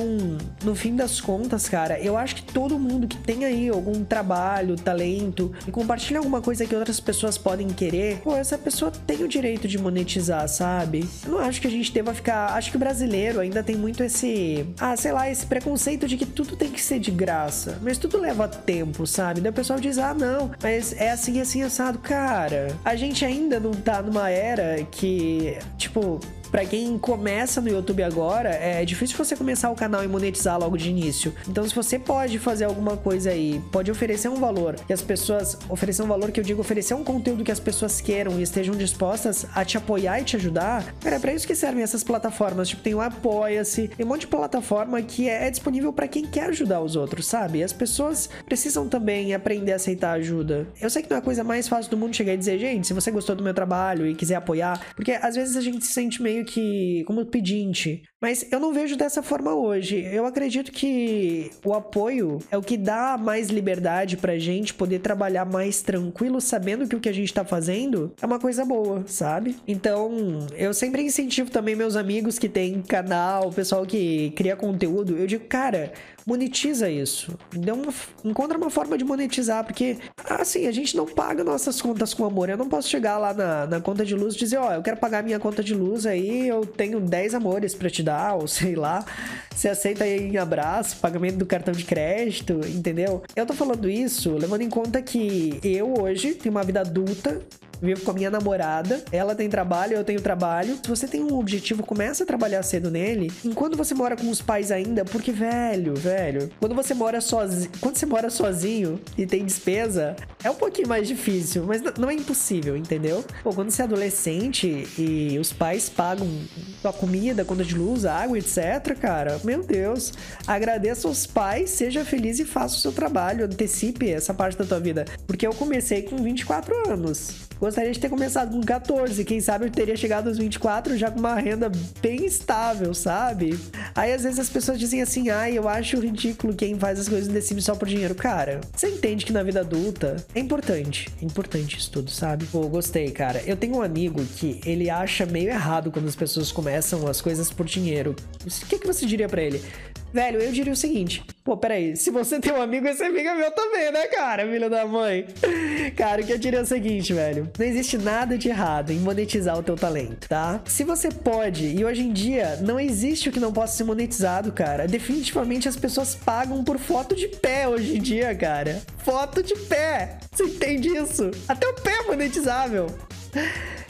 no fim das contas, cara, eu acho que todo mundo que tem aí algum trabalho, talento e compartilha alguma coisa que outras pessoas podem querer, pô, essa pessoa tem o direito de monetizar, sabe? Eu não acho que a gente deva ficar. Acho que o brasileiro ainda tem muito esse. Ah, sei lá, esse preconceito de que tudo tem que ser de graça. Mas tudo leva tempo, sabe? Daí o pessoal diz: ah, não, mas é assim, assim, assado. Cara, a gente ainda não tá numa era que, tipo, para quem começa no YouTube agora, é difícil você começar o canal e monetizar logo de início. Então, se você pode fazer alguma coisa aí, pode oferecer um valor que as pessoas. Oferecer um valor que eu digo, oferecer um conteúdo que as pessoas queiram e estejam dispostas a te apoiar e te ajudar, cara, é pra isso que servem essas plataformas. Tipo, tem o Apoia-se, tem um monte de plataforma que é, é disponível para quem quer ajudar os outros, sabe? As pessoas precisam também aprender a aceitar ajuda. Eu sei que não é a coisa mais fácil do mundo chegar e dizer, gente, se você gostou do meu trabalho e quiser apoiar, porque às vezes a gente se sente meio meio que como pedinte. Mas eu não vejo dessa forma hoje. Eu acredito que o apoio é o que dá mais liberdade pra gente poder trabalhar mais tranquilo, sabendo que o que a gente tá fazendo é uma coisa boa, sabe? Então, eu sempre incentivo também meus amigos que têm canal, o pessoal que cria conteúdo. Eu digo, cara, monetiza isso. Uma, encontra uma forma de monetizar, porque assim, a gente não paga nossas contas com amor. Eu não posso chegar lá na, na conta de luz e dizer, ó, oh, eu quero pagar minha conta de luz aí, eu tenho 10 amores para te dar, ou sei lá. Você aceita aí em abraço, pagamento do cartão de crédito, entendeu? Eu tô falando isso levando em conta que eu hoje tenho uma vida adulta, vivo com a minha namorada, ela tem trabalho, eu tenho trabalho. Se você tem um objetivo, começa a trabalhar cedo nele. Enquanto você mora com os pais ainda, porque velho, velho, quando você mora sozinho, quando você mora sozinho e tem despesa, é um pouquinho mais difícil, mas não é impossível, entendeu? Pô, quando você é adolescente e os pais pagam sua comida, conta de luz, água, etc, cara, meu Deus, agradeça aos pais, seja feliz e faça o seu trabalho, antecipe essa parte da tua vida, porque eu comecei com 24 anos. Gostaria de ter começado com 14, quem sabe eu teria chegado aos 24 já com uma renda bem estável, sabe? Aí às vezes as pessoas dizem assim: ai, eu acho ridículo quem faz as coisas Sims só por dinheiro. Cara, você entende que na vida adulta é importante, é importante isso tudo, sabe? Pô, gostei, cara. Eu tenho um amigo que ele acha meio errado quando as pessoas começam as coisas por dinheiro. O que, que você diria para ele? Velho, eu diria o seguinte: pô, peraí, se você tem um amigo, esse amigo é meu também, né, cara, filho da mãe? Cara, o que eu diria é o seguinte, velho: não existe nada de errado em monetizar o teu talento, tá? Se você pode, e hoje em dia não existe o que não possa ser monetizado, cara. Definitivamente as pessoas pagam por foto de pé hoje em dia, cara. Foto de pé. Você entende isso? Até o pé é monetizável.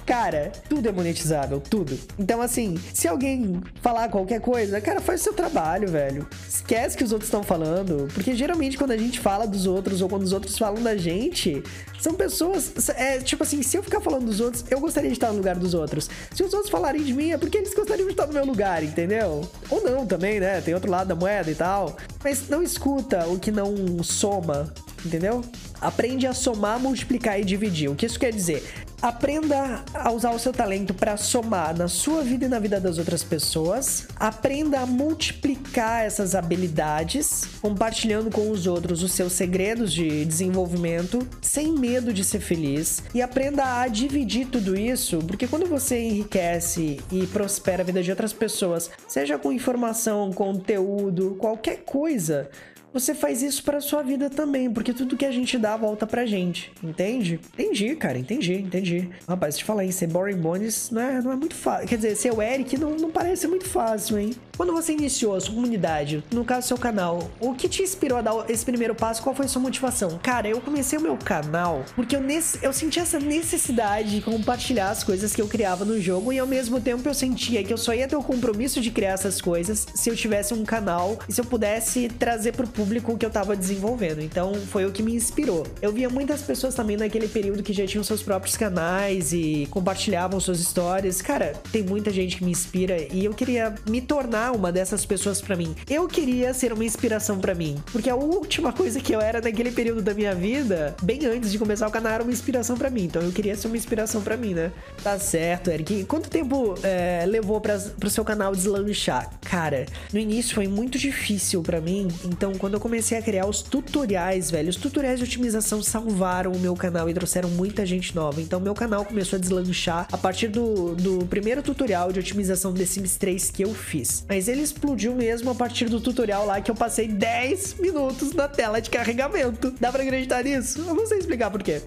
Cara, tudo é monetizável, tudo. Então, assim, se alguém falar qualquer coisa, cara, faz o seu trabalho, velho. Esquece que os outros estão falando. Porque geralmente quando a gente fala dos outros ou quando os outros falam da gente, são pessoas. É tipo assim, se eu ficar falando dos outros, eu gostaria de estar no lugar dos outros. Se os outros falarem de mim, é porque eles gostariam de estar no meu lugar, entendeu? Ou não também, né? Tem outro lado da moeda e tal. Mas não escuta o que não soma, entendeu? Aprende a somar, multiplicar e dividir. O que isso quer dizer? Aprenda a usar o seu talento para somar na sua vida e na vida das outras pessoas. Aprenda a multiplicar essas habilidades, compartilhando com os outros os seus segredos de desenvolvimento, sem medo de ser feliz. E aprenda a dividir tudo isso, porque quando você enriquece e prospera a vida de outras pessoas, seja com informação, conteúdo, qualquer coisa, você faz isso para sua vida também, porque tudo que a gente dá volta pra gente, entende? Entendi, cara, entendi, entendi. Rapaz, te falar em ser Boring Bones não é, não é muito fácil. Quer dizer, ser o Eric não, não parece muito fácil, hein? Quando você iniciou a sua comunidade, no caso seu canal, o que te inspirou a dar esse primeiro passo? Qual foi a sua motivação? Cara, eu comecei o meu canal porque eu, eu senti essa necessidade de compartilhar as coisas que eu criava no jogo e ao mesmo tempo eu sentia que eu só ia ter o compromisso de criar essas coisas se eu tivesse um canal e se eu pudesse trazer pro público o que eu tava desenvolvendo. Então foi o que me inspirou. Eu via muitas pessoas também naquele período que já tinham seus próprios canais e compartilhavam suas histórias. Cara, tem muita gente que me inspira e eu queria me tornar uma dessas pessoas para mim. Eu queria ser uma inspiração para mim, porque a última coisa que eu era naquele período da minha vida, bem antes de começar o canal, era uma inspiração para mim. Então eu queria ser uma inspiração para mim, né? Tá certo, Eric. Quanto tempo é, levou para pro seu canal deslanchar? Cara, no início foi muito difícil para mim. Então quando eu comecei a criar os tutoriais, velho, os tutoriais de otimização salvaram o meu canal e trouxeram muita gente nova. Então meu canal começou a deslanchar a partir do, do primeiro tutorial de otimização do Sims 3 que eu fiz. Mas mas ele explodiu mesmo a partir do tutorial lá que eu passei 10 minutos na tela de carregamento. Dá pra acreditar nisso? Eu não sei explicar por quê.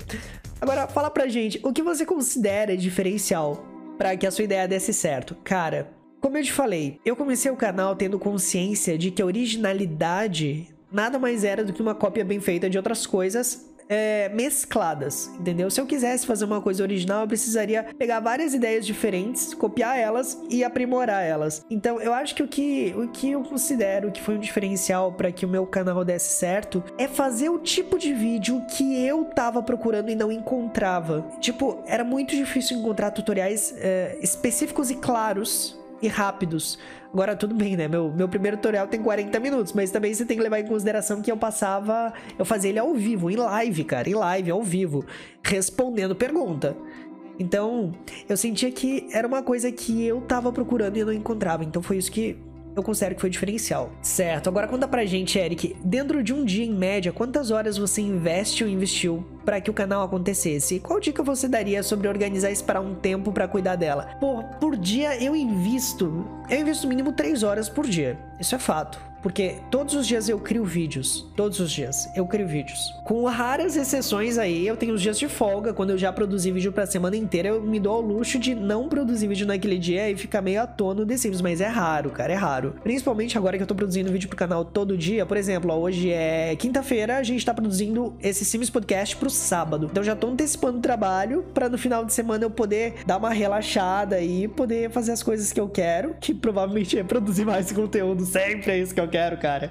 Agora, fala pra gente, o que você considera diferencial para que a sua ideia desse certo? Cara, como eu te falei, eu comecei o canal tendo consciência de que a originalidade nada mais era do que uma cópia bem feita de outras coisas é, mescladas, entendeu? Se eu quisesse fazer uma coisa original, eu precisaria pegar várias ideias diferentes, copiar elas e aprimorar elas. Então, eu acho que o que, o que eu considero que foi um diferencial para que o meu canal desse certo é fazer o tipo de vídeo que eu tava procurando e não encontrava. Tipo, era muito difícil encontrar tutoriais é, específicos e claros e rápidos. Agora, tudo bem, né? Meu, meu primeiro tutorial tem 40 minutos, mas também você tem que levar em consideração que eu passava. Eu fazia ele ao vivo, em live, cara, em live, ao vivo, respondendo pergunta. Então, eu sentia que era uma coisa que eu tava procurando e não encontrava. Então, foi isso que eu considero que foi diferencial. Certo, agora conta pra gente, Eric, dentro de um dia em média, quantas horas você investe ou investiu para que o canal acontecesse? Qual dica você daria sobre organizar e esperar um tempo para cuidar dela? Por, por dia eu invisto, eu invisto mínimo 3 horas por dia. Isso é fato. Porque todos os dias eu crio vídeos. Todos os dias eu crio vídeos. Com raras exceções aí, eu tenho os dias de folga. Quando eu já produzi vídeo pra semana inteira, eu me dou ao luxo de não produzir vídeo naquele dia e ficar meio à toa no The Sims. Mas é raro, cara, é raro. Principalmente agora que eu tô produzindo vídeo pro canal todo dia. Por exemplo, ó, hoje é quinta-feira, a gente tá produzindo esse Sims Podcast pro sábado. Então já tô antecipando o trabalho para no final de semana eu poder dar uma relaxada e poder fazer as coisas que eu quero. Que provavelmente é produzir mais conteúdo. Sempre é isso que eu quero, cara.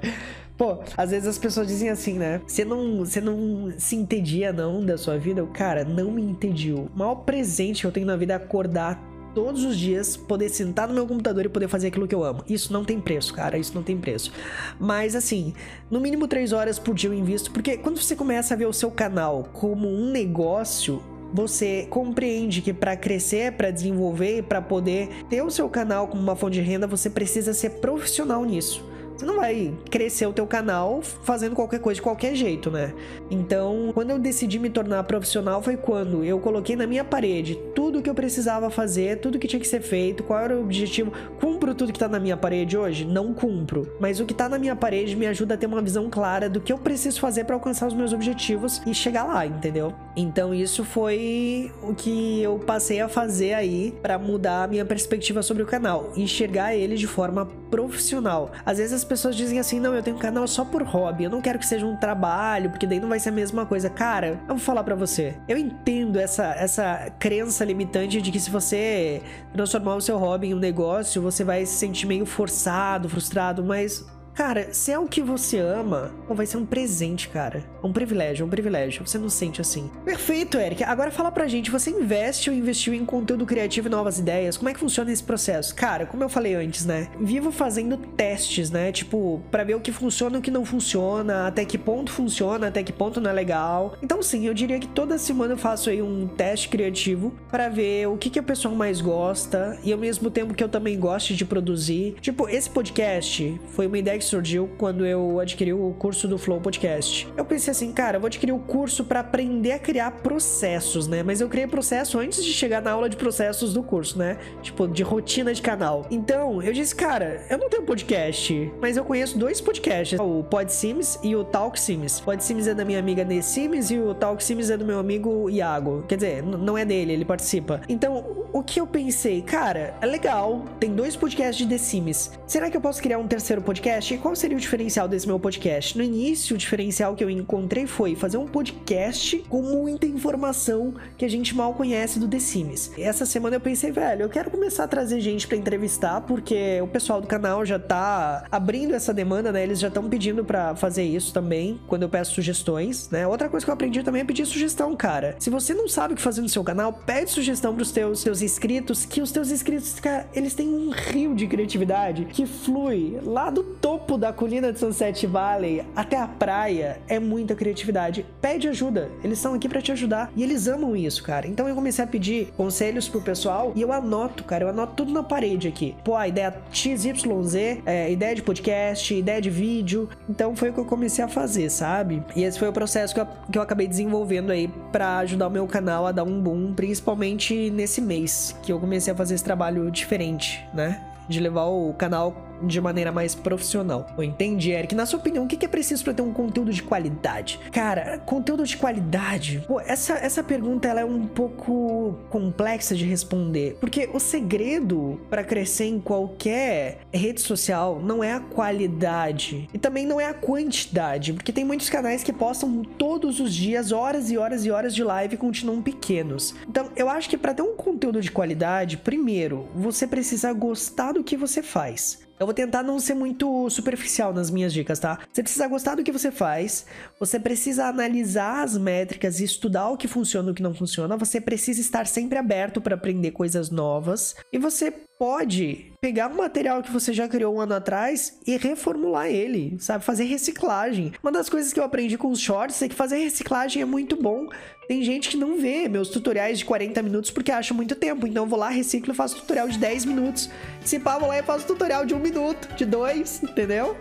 Pô, às vezes as pessoas dizem assim, né? Você não, você não se entedia não da sua vida? Eu, cara, não me entediu. O maior presente que eu tenho na vida é acordar todos os dias, poder sentar no meu computador e poder fazer aquilo que eu amo. Isso não tem preço, cara. Isso não tem preço. Mas assim, no mínimo três horas por dia eu invisto, porque quando você começa a ver o seu canal como um negócio, você compreende que para crescer, para desenvolver, para poder ter o seu canal como uma fonte de renda, você precisa ser profissional nisso. Você não vai crescer o teu canal fazendo qualquer coisa de qualquer jeito, né? Então, quando eu decidi me tornar profissional foi quando eu coloquei na minha parede tudo que eu precisava fazer, tudo que tinha que ser feito, qual era o objetivo. Cumpro tudo que tá na minha parede hoje? Não cumpro. Mas o que tá na minha parede me ajuda a ter uma visão clara do que eu preciso fazer para alcançar os meus objetivos e chegar lá, entendeu? Então, isso foi o que eu passei a fazer aí para mudar a minha perspectiva sobre o canal, enxergar ele de forma profissional. Às vezes as pessoas dizem assim: não, eu tenho um canal só por hobby, eu não quero que seja um trabalho, porque daí não vai ser a mesma coisa. Cara, eu vou falar para você. Eu entendo essa, essa crença limitante de que se você transformar o seu hobby em um negócio, você vai se sentir meio forçado, frustrado, mas Cara, se é o que você ama, vai ser um presente, cara. Um privilégio, um privilégio. Você não sente assim. Perfeito, Eric. Agora fala pra gente, você investe ou investiu em conteúdo criativo e novas ideias? Como é que funciona esse processo? Cara, como eu falei antes, né? Vivo fazendo testes, né? Tipo, para ver o que funciona e o que não funciona, até que ponto funciona, até que ponto não é legal. Então, sim, eu diria que toda semana eu faço aí um teste criativo para ver o que, que o pessoal mais gosta e ao mesmo tempo que eu também gosto de produzir. Tipo, esse podcast foi uma ideia que surgiu quando eu adquiri o curso do Flow Podcast. Eu pensei assim, cara, eu vou adquirir o curso para aprender a criar processos, né? Mas eu criei processo antes de chegar na aula de processos do curso, né? Tipo, de rotina de canal. Então, eu disse, cara, eu não tenho podcast, mas eu conheço dois podcasts, o Pod Sims e o Talk Sims. O Pod Sims é da minha amiga Sims e o Talk Sims é do meu amigo Iago. Quer dizer, não é dele, ele participa. Então, o que eu pensei, cara, é legal, tem dois podcasts de The Sims. Será que eu posso criar um terceiro podcast? Qual seria o diferencial desse meu podcast? No início, o diferencial que eu encontrei foi fazer um podcast com muita informação que a gente mal conhece do The Sims. Essa semana eu pensei, velho, eu quero começar a trazer gente para entrevistar, porque o pessoal do canal já tá abrindo essa demanda, né? Eles já estão pedindo para fazer isso também, quando eu peço sugestões, né? Outra coisa que eu aprendi também é pedir sugestão, cara. Se você não sabe o que fazer no seu canal, pede sugestão pros teus, teus inscritos, que os teus inscritos, cara, eles têm um rio de criatividade que flui lá do topo topo da colina de Sunset Valley até a praia é muita criatividade. Pede ajuda, eles estão aqui para te ajudar e eles amam isso, cara. Então eu comecei a pedir conselhos pro pessoal e eu anoto, cara, eu anoto tudo na parede aqui. Pô, a ideia XYZ, é, ideia de podcast, ideia de vídeo. Então foi o que eu comecei a fazer, sabe? E esse foi o processo que eu, que eu acabei desenvolvendo aí para ajudar o meu canal a dar um boom, principalmente nesse mês que eu comecei a fazer esse trabalho diferente, né? De levar o canal de maneira mais profissional. Eu entendi, Eric. Na sua opinião, o que é preciso para ter um conteúdo de qualidade? Cara, conteúdo de qualidade. Pô, essa, essa pergunta ela é um pouco complexa de responder, porque o segredo para crescer em qualquer rede social não é a qualidade e também não é a quantidade, porque tem muitos canais que postam todos os dias horas e horas e horas de live e continuam pequenos. Então, eu acho que para ter um conteúdo de qualidade, primeiro, você precisa gostar do que você faz. Eu vou tentar não ser muito superficial nas minhas dicas, tá? Você precisa gostar do que você faz, você precisa analisar as métricas e estudar o que funciona e o que não funciona, você precisa estar sempre aberto para aprender coisas novas e você pode pegar um material que você já criou um ano atrás e reformular ele, sabe? Fazer reciclagem. Uma das coisas que eu aprendi com os shorts é que fazer reciclagem é muito bom. Tem gente que não vê meus tutoriais de 40 minutos porque acha muito tempo. Então eu vou lá, reciclo e faço tutorial de 10 minutos. Se pá, vou lá e faço tutorial de um minuto, de dois, entendeu?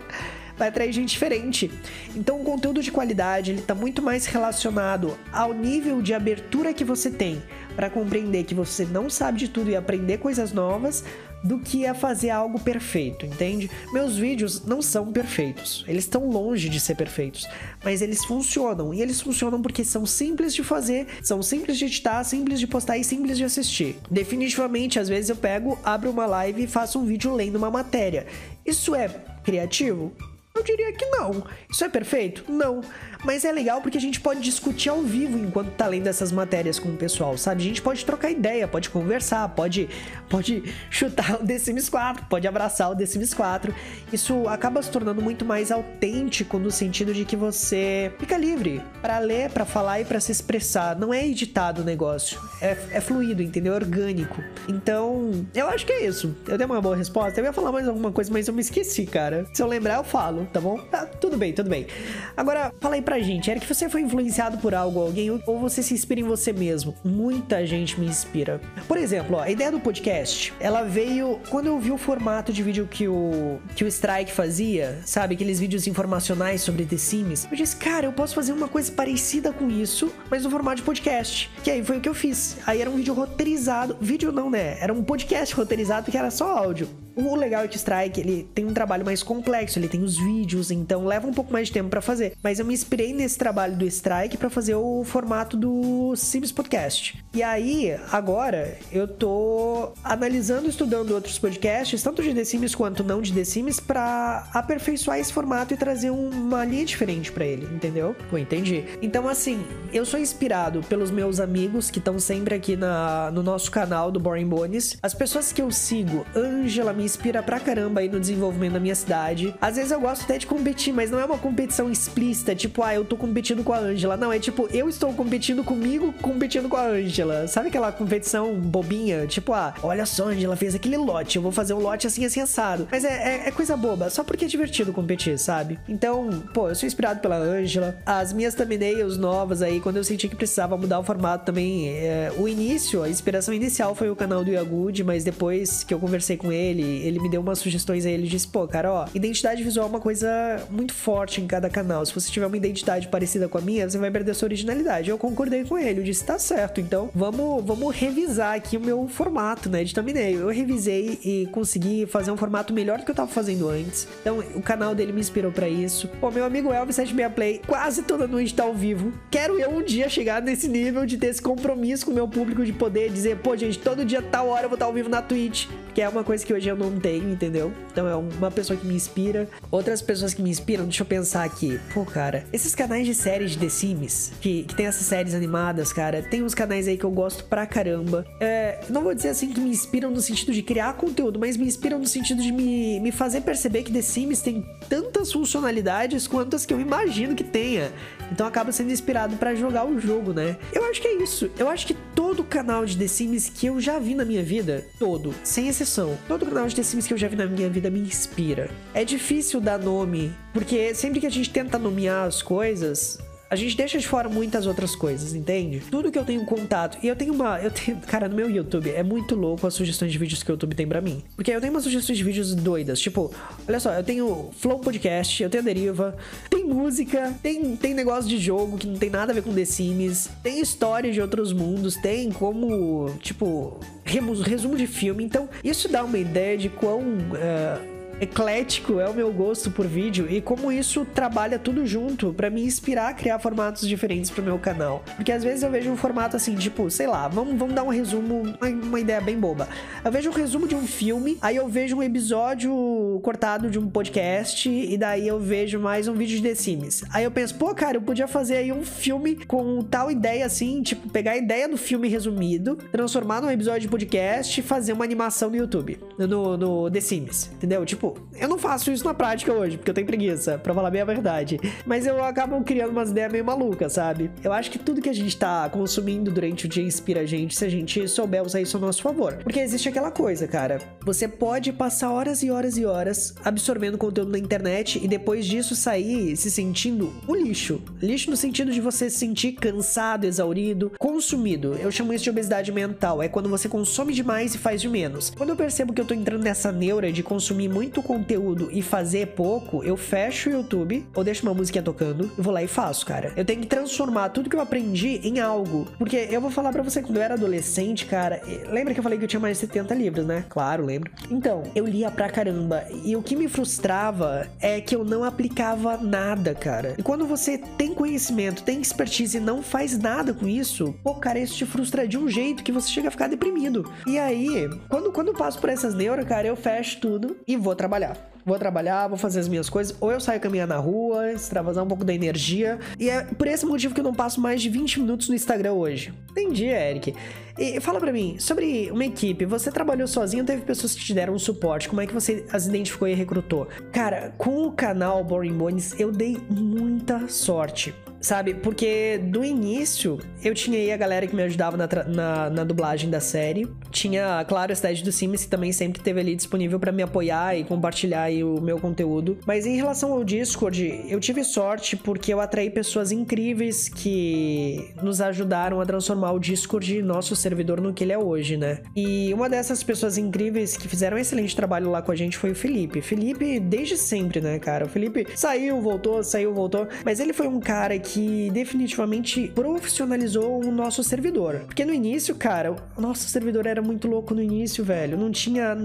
vai atrair gente diferente. Então o conteúdo de qualidade ele está muito mais relacionado ao nível de abertura que você tem para compreender que você não sabe de tudo e aprender coisas novas do que a fazer algo perfeito, entende? Meus vídeos não são perfeitos, eles estão longe de ser perfeitos, mas eles funcionam e eles funcionam porque são simples de fazer, são simples de editar, simples de postar e simples de assistir. Definitivamente, às vezes eu pego, abro uma live e faço um vídeo lendo uma matéria. Isso é criativo? Eu diria que não. Isso é perfeito? Não. Mas é legal porque a gente pode discutir ao vivo enquanto tá lendo essas matérias com o pessoal, sabe? A gente pode trocar ideia, pode conversar, pode, pode chutar o The Sims 4, pode abraçar o The Sims 4. Isso acaba se tornando muito mais autêntico no sentido de que você fica livre para ler, para falar e para se expressar. Não é editado o negócio, é, é fluido, entendeu? É orgânico. Então, eu acho que é isso. Eu dei uma boa resposta. Eu ia falar mais alguma coisa, mas eu me esqueci, cara. Se eu lembrar, eu falo. Tá bom? Tá, tudo bem, tudo bem. Agora, fala aí pra gente, Eric, você foi influenciado por algo, alguém, ou você se inspira em você mesmo? Muita gente me inspira. Por exemplo, ó, a ideia do podcast, ela veio quando eu vi o formato de vídeo que o, que o Strike fazia, sabe? Aqueles vídeos informacionais sobre The Sims. Eu disse, cara, eu posso fazer uma coisa parecida com isso, mas no formato de podcast. Que aí foi o que eu fiz. Aí era um vídeo roteirizado. Vídeo não, né? Era um podcast roteirizado que era só áudio. O legal é que o Strike, ele tem um trabalho mais complexo, ele tem os vídeos, então leva um pouco mais de tempo para fazer. Mas eu me inspirei nesse trabalho do Strike para fazer o formato do Sims Podcast. E aí, agora, eu tô analisando, estudando outros podcasts, tanto de The Sims quanto não de The Sims, pra aperfeiçoar esse formato e trazer uma linha diferente para ele, entendeu? Pô, entendi. Então, assim, eu sou inspirado pelos meus amigos que estão sempre aqui na, no nosso canal do Boring Bones. As pessoas que eu sigo, Angela me inspira pra caramba aí no desenvolvimento da minha cidade. Às vezes eu gosto até de competir, mas não é uma competição explícita, tipo, ah, eu tô competindo com a Angela. Não, é tipo, eu estou competindo comigo, competindo com a Angela. Sabe aquela competição bobinha? Tipo, ah, olha só, Angela fez aquele lote, eu vou fazer um lote assim, assim, assado. Mas é, é, é coisa boba, só porque é divertido competir, sabe? Então, pô, eu sou inspirado pela Angela. As minhas thumbnails novas aí, quando eu senti que precisava mudar o formato também, é, o início, a inspiração inicial foi o canal do Yagud, mas depois que eu conversei com ele, ele me deu umas sugestões aí, ele disse, pô, cara, ó, identidade visual é uma coisa muito forte em cada canal. Se você tiver uma identidade parecida com a minha, você vai perder sua originalidade. Eu concordei com ele, eu disse, tá certo, então vamos, vamos revisar aqui o meu formato, né, de thumbnail. Eu revisei e consegui fazer um formato melhor do que eu tava fazendo antes. Então, o canal dele me inspirou para isso. Pô, meu amigo Elvis 76 Play, quase toda noite tá ao vivo. Quero eu um dia chegar nesse nível de ter esse compromisso com o meu público de poder dizer, pô, gente, todo dia tal hora eu vou estar ao vivo na Twitch, que é uma coisa que hoje eu não tenho, entendeu? Então é uma pessoa que me inspira. Outras pessoas que me inspiram, deixa eu pensar aqui. Pô, cara, esses canais de séries de The Sims, que, que tem essas séries animadas, cara, tem uns canais aí que eu gosto pra caramba. É, não vou dizer assim que me inspiram no sentido de criar conteúdo, mas me inspiram no sentido de me, me fazer perceber que The Sims tem tantas funcionalidades quanto as que eu imagino que tenha. Então acaba sendo inspirado para jogar o jogo, né? Eu acho que é isso. Eu acho que todo canal de The Sims que eu já vi na minha vida, todo, sem exceção, todo canal de The Sims que eu já vi na minha vida me inspira. É difícil dar nome, porque sempre que a gente tenta nomear as coisas, a gente deixa de fora muitas outras coisas, entende? Tudo que eu tenho contato. E eu tenho uma. Eu tenho. Cara, no meu YouTube é muito louco as sugestões de vídeos que o YouTube tem para mim. Porque eu tenho umas sugestões de vídeos doidas. Tipo, olha só, eu tenho Flow Podcast, eu tenho Deriva, tem música, tem, tem negócio de jogo que não tem nada a ver com The Sims, tem história de outros mundos, tem como, tipo, resumo de filme. Então, isso dá uma ideia de quão. Uh, eclético é o meu gosto por vídeo e como isso trabalha tudo junto para me inspirar a criar formatos diferentes pro meu canal. Porque às vezes eu vejo um formato assim, tipo, sei lá, vamos, vamos dar um resumo, uma, uma ideia bem boba. Eu vejo um resumo de um filme, aí eu vejo um episódio cortado de um podcast e daí eu vejo mais um vídeo de The Sims. Aí eu penso, pô, cara, eu podia fazer aí um filme com tal ideia assim, tipo, pegar a ideia do filme resumido, transformar num episódio de podcast e fazer uma animação no YouTube, no, no The Sims, entendeu? Tipo, eu não faço isso na prática hoje, porque eu tenho preguiça, pra falar bem a verdade. Mas eu acabo criando umas ideias meio malucas, sabe? Eu acho que tudo que a gente tá consumindo durante o dia inspira a gente se a gente souber usar isso a nosso favor. Porque existe aquela coisa, cara. Você pode passar horas e horas e horas absorvendo conteúdo na internet e depois disso sair se sentindo um lixo. Lixo no sentido de você se sentir cansado, exaurido, consumido. Eu chamo isso de obesidade mental. É quando você consome demais e faz de menos. Quando eu percebo que eu tô entrando nessa neura de consumir muito muito conteúdo e fazer pouco, eu fecho o YouTube ou deixo uma música tocando e vou lá e faço, cara. Eu tenho que transformar tudo que eu aprendi em algo. Porque eu vou falar para você, quando eu era adolescente, cara, lembra que eu falei que eu tinha mais de 70 livros, né? Claro, lembro. Então, eu lia pra caramba. E o que me frustrava é que eu não aplicava nada, cara. E quando você tem conhecimento, tem expertise e não faz nada com isso, pô, cara, isso te frustra de um jeito que você chega a ficar deprimido. E aí, quando, quando eu passo por essas neuras, cara, eu fecho tudo e vou trabalhar trabalhar. Vou trabalhar, vou fazer as minhas coisas, ou eu saio caminhar na rua, extravasar um pouco da energia. E é por esse motivo que eu não passo mais de 20 minutos no Instagram hoje. Entendi, Eric. E fala para mim, sobre uma equipe, você trabalhou sozinho, teve pessoas que te deram um suporte, como é que você as identificou e recrutou? Cara, com o canal Boring Bones eu dei muita sorte. Sabe? Porque do início eu tinha aí a galera que me ajudava na, na, na dublagem da série. Tinha, claro, a cidade do Sims que também sempre teve ali disponível para me apoiar e compartilhar aí o meu conteúdo. Mas em relação ao Discord, eu tive sorte porque eu atraí pessoas incríveis que nos ajudaram a transformar o Discord, nosso servidor, no que ele é hoje, né? E uma dessas pessoas incríveis que fizeram um excelente trabalho lá com a gente foi o Felipe. Felipe, desde sempre, né, cara? O Felipe saiu, voltou, saiu, voltou. Mas ele foi um cara que definitivamente profissionalizou o nosso servidor. Porque no início, cara, o nosso servidor era muito louco no início, velho. Não tinha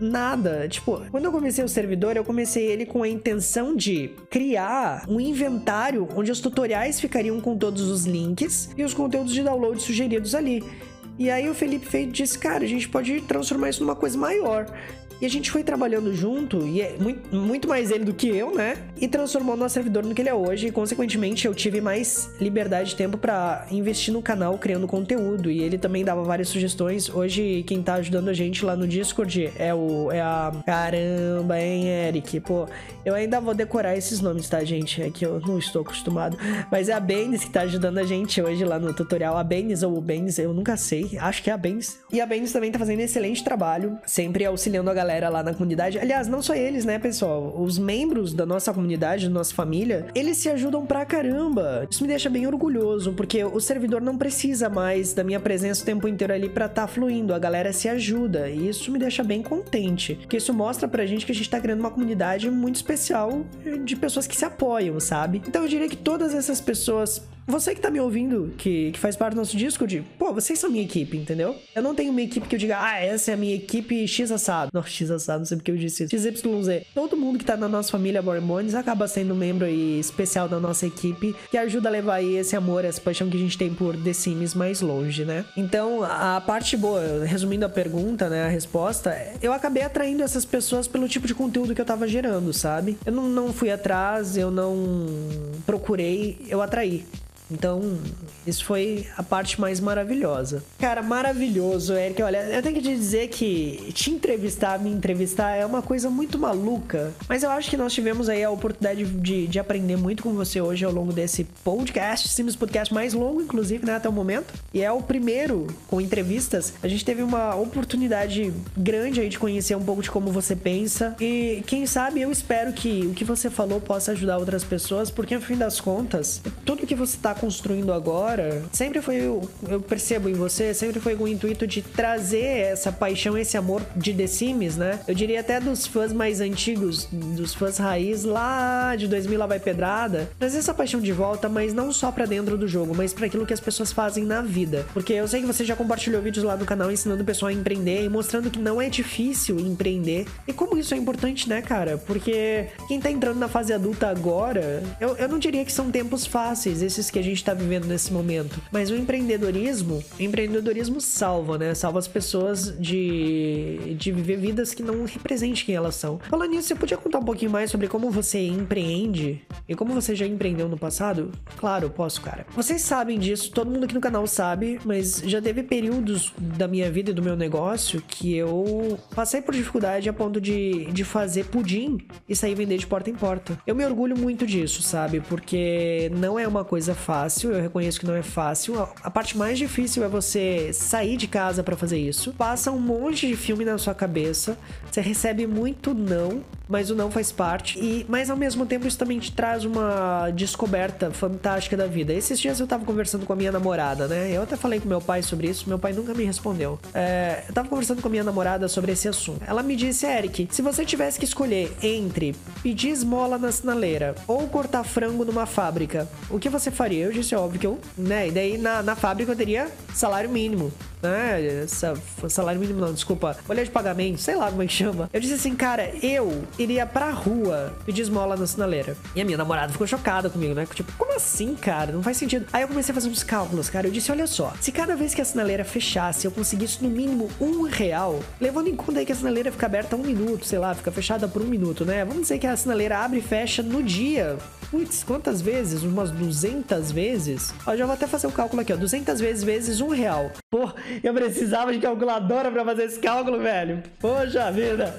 nada. Tipo, quando eu comecei o servidor, eu comecei ele com a intenção de criar um inventário onde os tutoriais ficariam com todos os links e os conteúdos de download sugeridos ali. E aí o Felipe fez disse, cara, a gente pode transformar isso numa coisa maior. E a gente foi trabalhando junto, e é muito, muito mais ele do que eu, né? E transformou o nosso servidor no que ele é hoje. E, consequentemente, eu tive mais liberdade de tempo para investir no canal criando conteúdo. E ele também dava várias sugestões. Hoje, quem tá ajudando a gente lá no Discord é o. É a. Caramba, hein, Eric? Pô, eu ainda vou decorar esses nomes, tá, gente? É que eu não estou acostumado. Mas é a Benes que tá ajudando a gente hoje lá no tutorial. A Benes ou o Benes, eu nunca sei. Acho que é a Benes. E a Benes também tá fazendo excelente trabalho, sempre auxiliando a galera galera lá na comunidade. Aliás, não só eles, né, pessoal? Os membros da nossa comunidade, da nossa família, eles se ajudam pra caramba. Isso me deixa bem orgulhoso, porque o servidor não precisa mais da minha presença o tempo inteiro ali pra tá fluindo. A galera se ajuda. E isso me deixa bem contente. Porque isso mostra pra gente que a gente tá criando uma comunidade muito especial de pessoas que se apoiam, sabe? Então eu diria que todas essas pessoas você que tá me ouvindo, que, que faz parte do nosso Discord, pô, vocês são minha equipe, entendeu? Eu não tenho uma equipe que eu diga, ah, essa é a minha equipe X assado. Não, X assado, não sei porque eu disse isso. XYZ. Todo mundo que tá na nossa família Bormones acaba sendo membro aí especial da nossa equipe, que ajuda a levar aí esse amor, essa paixão que a gente tem por The Sims mais longe, né? Então, a parte boa, resumindo a pergunta, né, a resposta, eu acabei atraindo essas pessoas pelo tipo de conteúdo que eu tava gerando, sabe? Eu não, não fui atrás, eu não procurei, eu atraí. Então, isso foi a parte mais maravilhosa. Cara, maravilhoso, Eric. Olha, eu tenho que te dizer que te entrevistar, me entrevistar é uma coisa muito maluca. Mas eu acho que nós tivemos aí a oportunidade de, de aprender muito com você hoje ao longo desse podcast, Sims Podcast mais longo, inclusive, né, até o momento. E é o primeiro com entrevistas. A gente teve uma oportunidade grande aí de conhecer um pouco de como você pensa. E quem sabe eu espero que o que você falou possa ajudar outras pessoas, porque no fim das contas, tudo que você tá construindo agora, sempre foi, eu, percebo em você, sempre foi com o intuito de trazer essa paixão, esse amor de The Sims, né? Eu diria até dos fãs mais antigos, dos fãs raiz lá de 2000 lá vai pedrada, trazer essa paixão de volta, mas não só para dentro do jogo, mas para aquilo que as pessoas fazem na vida. Porque eu sei que você já compartilhou vídeos lá no canal ensinando o pessoal a empreender e mostrando que não é difícil empreender. E como isso é importante, né, cara? Porque quem tá entrando na fase adulta agora, eu, eu não diria que são tempos fáceis, esses que a gente está vivendo nesse momento. Mas o empreendedorismo, o empreendedorismo salva, né? Salva as pessoas de, de viver vidas que não representem quem elas são. Falando nisso, você podia contar um pouquinho mais sobre como você empreende e como você já empreendeu no passado? Claro, posso, cara. Vocês sabem disso, todo mundo aqui no canal sabe, mas já teve períodos da minha vida e do meu negócio que eu passei por dificuldade a ponto de, de fazer pudim e sair vender de porta em porta. Eu me orgulho muito disso, sabe? Porque não é uma coisa fácil fácil, eu reconheço que não é fácil. A parte mais difícil é você sair de casa para fazer isso. Passa um monte de filme na sua cabeça, você recebe muito não, mas o não faz parte. E mas ao mesmo tempo isso também te traz uma descoberta fantástica da vida. Esses dias eu tava conversando com a minha namorada, né? Eu até falei com meu pai sobre isso, meu pai nunca me respondeu. É, eu tava conversando com a minha namorada sobre esse assunto. Ela me disse, Eric, se você tivesse que escolher entre pedir esmola na sinaleira ou cortar frango numa fábrica, o que você faria? Eu disse, óbvio que eu, né? E daí na, na fábrica eu teria salário mínimo né? Essa, salário mínimo não, desculpa. Folha de pagamento, sei lá como é que chama. Eu disse assim, cara, eu iria pra rua pedir esmola na sinaleira. E a minha namorada ficou chocada comigo, né? Tipo, como assim, cara? Não faz sentido. Aí eu comecei a fazer uns cálculos, cara. Eu disse, olha só, se cada vez que a sinaleira fechasse eu conseguisse no mínimo um real, levando em conta aí que a sinaleira fica aberta um minuto, sei lá, fica fechada por um minuto, né? Vamos dizer que a sinaleira abre e fecha no dia. Putz, quantas vezes? Umas 200 vezes? Ó, já vou até fazer o cálculo aqui, ó. 200 vezes vezes um real. Pô, eu precisava de calculadora para fazer esse cálculo, velho. Poxa vida.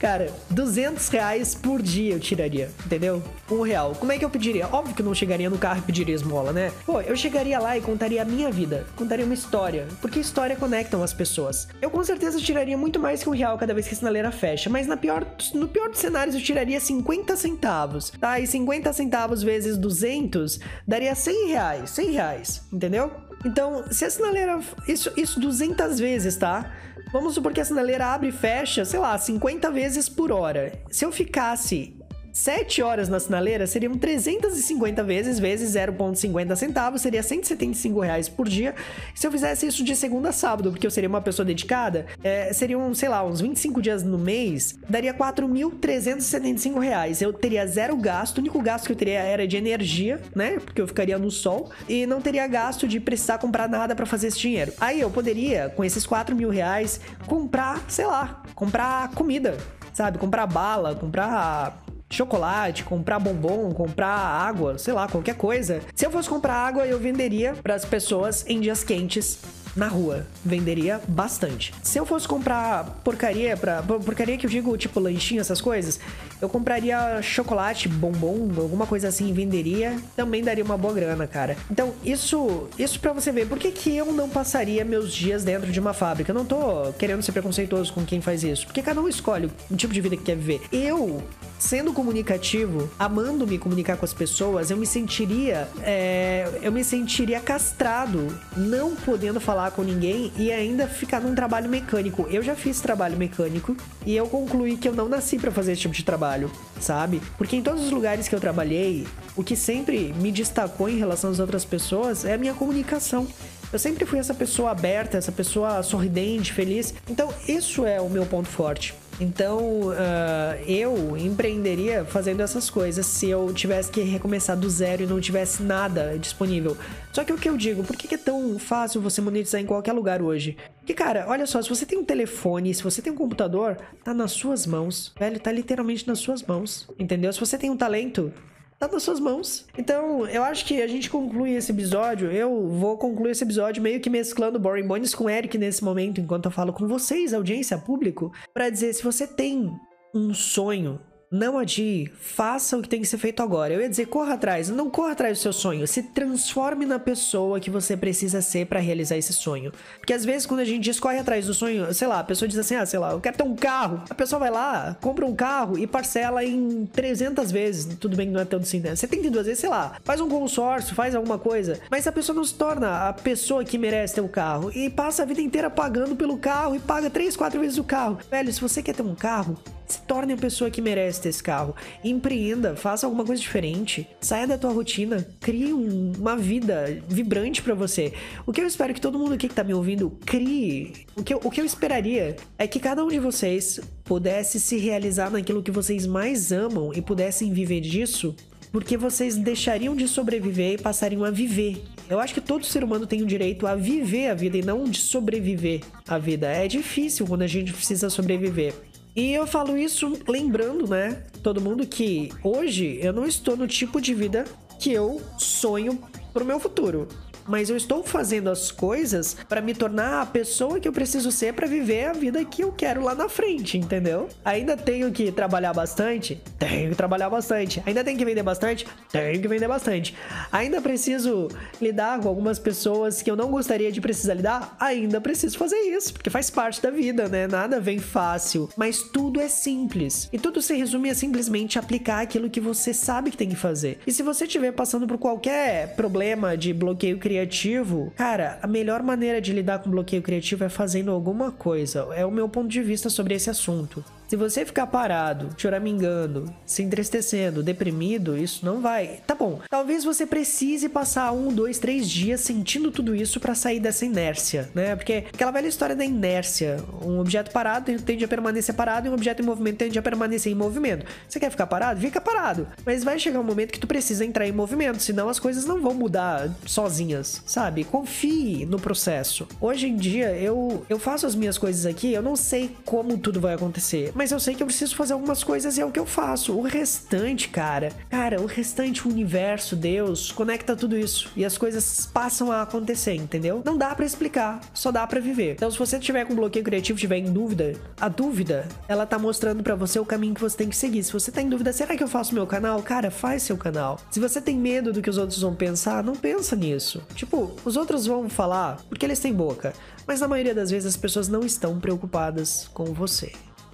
Cara, 200 reais por dia eu tiraria, entendeu? Um real. Como é que eu pediria? Óbvio que eu não chegaria no carro e pediria esmola, né? Pô, eu chegaria lá e contaria a minha vida, contaria uma história, porque história conectam as pessoas. Eu com certeza tiraria muito mais que um real cada vez que a sinaleira fecha, mas na pior, no pior dos cenários eu tiraria 50 centavos, tá? E 50 centavos vezes 200 daria 100 reais, 100 reais, entendeu? Então, se a sinaleira. Isso, isso 200 vezes, tá? Vamos supor que a sinaleira abre e fecha, sei lá, 50 vezes por hora. Se eu ficasse 7 horas na sinaleira seriam 350 vezes, vezes 0,50 centavos, seria 175 reais por dia. Se eu fizesse isso de segunda a sábado, porque eu seria uma pessoa dedicada, é, seriam, sei lá, uns 25 dias no mês, daria 4.375 reais. Eu teria zero gasto, o único gasto que eu teria era de energia, né? Porque eu ficaria no sol, e não teria gasto de precisar comprar nada para fazer esse dinheiro. Aí eu poderia, com esses 4 mil reais, comprar, sei lá, comprar comida, sabe? Comprar bala, comprar chocolate, comprar bombom, comprar água, sei lá, qualquer coisa. Se eu fosse comprar água, eu venderia para as pessoas em dias quentes na rua. Venderia bastante. Se eu fosse comprar porcaria para porcaria que eu digo, tipo lanchinho, essas coisas, eu compraria chocolate, bombom, alguma coisa assim, venderia, também daria uma boa grana, cara. Então, isso, isso para você ver, por que que eu não passaria meus dias dentro de uma fábrica? Eu não tô querendo ser preconceituoso com quem faz isso, porque cada um escolhe o tipo de vida que quer viver. Eu sendo comunicativo, amando me comunicar com as pessoas, eu me sentiria, é, eu me sentiria castrado, não podendo falar com ninguém e ainda ficar num trabalho mecânico. Eu já fiz trabalho mecânico e eu concluí que eu não nasci para fazer esse tipo de trabalho, sabe? Porque em todos os lugares que eu trabalhei, o que sempre me destacou em relação às outras pessoas é a minha comunicação. Eu sempre fui essa pessoa aberta, essa pessoa sorridente, feliz. Então, isso é o meu ponto forte. Então, uh, eu empreenderia fazendo essas coisas se eu tivesse que recomeçar do zero e não tivesse nada disponível. Só que o que eu digo, por que é tão fácil você monetizar em qualquer lugar hoje? Porque, cara, olha só, se você tem um telefone, se você tem um computador, tá nas suas mãos, velho, tá literalmente nas suas mãos, entendeu? Se você tem um talento, tá nas suas mãos. Então, eu acho que a gente conclui esse episódio. Eu vou concluir esse episódio meio que mesclando Boring Bones com Eric nesse momento, enquanto eu falo com vocês, audiência, público, para dizer se você tem um sonho não adie, faça o que tem que ser feito agora. Eu ia dizer, corra atrás, não corra atrás do seu sonho, se transforme na pessoa que você precisa ser para realizar esse sonho. Porque às vezes quando a gente diz corre atrás do sonho, sei lá, a pessoa diz assim, ah, sei lá, eu quero ter um carro. A pessoa vai lá, compra um carro e parcela em 300 vezes. Tudo bem que não é tanto assim, né? 72 vezes, sei lá, faz um consórcio, faz alguma coisa. Mas a pessoa não se torna a pessoa que merece ter um carro e passa a vida inteira pagando pelo carro e paga 3, 4 vezes o carro. Velho, se você quer ter um carro, se torne a pessoa que merece esse carro. Empreenda, faça alguma coisa diferente. Saia da tua rotina, crie um, uma vida vibrante para você. O que eu espero que todo mundo aqui que tá me ouvindo crie. O que, eu, o que eu esperaria é que cada um de vocês pudesse se realizar naquilo que vocês mais amam e pudessem viver disso porque vocês deixariam de sobreviver e passariam a viver. Eu acho que todo ser humano tem o direito a viver a vida e não de sobreviver a vida. É difícil quando a gente precisa sobreviver. E eu falo isso lembrando, né, todo mundo que hoje eu não estou no tipo de vida que eu sonho pro meu futuro mas eu estou fazendo as coisas para me tornar a pessoa que eu preciso ser para viver a vida que eu quero lá na frente, entendeu? Ainda tenho que trabalhar bastante? Tenho que trabalhar bastante. Ainda tenho que vender bastante? Tenho que vender bastante. Ainda preciso lidar com algumas pessoas que eu não gostaria de precisar lidar? Ainda preciso fazer isso, porque faz parte da vida, né? Nada vem fácil, mas tudo é simples. E tudo se resume a simplesmente aplicar aquilo que você sabe que tem que fazer. E se você estiver passando por qualquer problema de bloqueio criativo, criativo, cara, a melhor maneira de lidar com bloqueio criativo é fazendo alguma coisa. É o meu ponto de vista sobre esse assunto. Se você ficar parado, choramingando, se entristecendo, deprimido, isso não vai. Tá bom. Talvez você precise passar um, dois, três dias sentindo tudo isso para sair dessa inércia, né? Porque aquela velha história da inércia. Um objeto parado tende a permanecer parado e um objeto em movimento tende a permanecer em movimento. Você quer ficar parado? Fica parado. Mas vai chegar um momento que tu precisa entrar em movimento, senão as coisas não vão mudar sozinhas, sabe? Confie no processo. Hoje em dia eu eu faço as minhas coisas aqui, eu não sei como tudo vai acontecer mas eu sei que eu preciso fazer algumas coisas e é o que eu faço. O restante, cara, cara, o restante, o universo, Deus, conecta tudo isso e as coisas passam a acontecer, entendeu? Não dá para explicar, só dá para viver. Então, se você tiver com bloqueio criativo, tiver em dúvida, a dúvida, ela tá mostrando para você o caminho que você tem que seguir. Se você tá em dúvida, será que eu faço meu canal? Cara, faz seu canal. Se você tem medo do que os outros vão pensar, não pensa nisso. Tipo, os outros vão falar porque eles têm boca, mas na maioria das vezes as pessoas não estão preocupadas com você.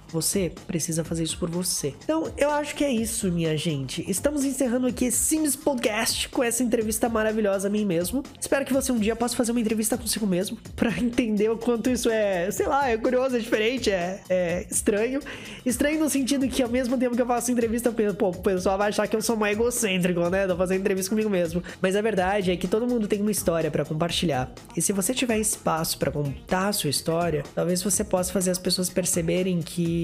Você precisa fazer isso por você. Então, eu acho que é isso, minha gente. Estamos encerrando aqui esse Sims Podcast com essa entrevista maravilhosa a mim mesmo. Espero que você um dia possa fazer uma entrevista consigo mesmo para entender o quanto isso é, sei lá, é curioso, é diferente, é, é, estranho. Estranho no sentido que ao mesmo tempo que eu faço entrevista, pô, o pessoal vai achar que eu sou mais egocêntrico, né? Tô fazendo entrevista comigo mesmo. Mas a verdade é que todo mundo tem uma história para compartilhar. E se você tiver espaço para contar a sua história, talvez você possa fazer as pessoas perceberem que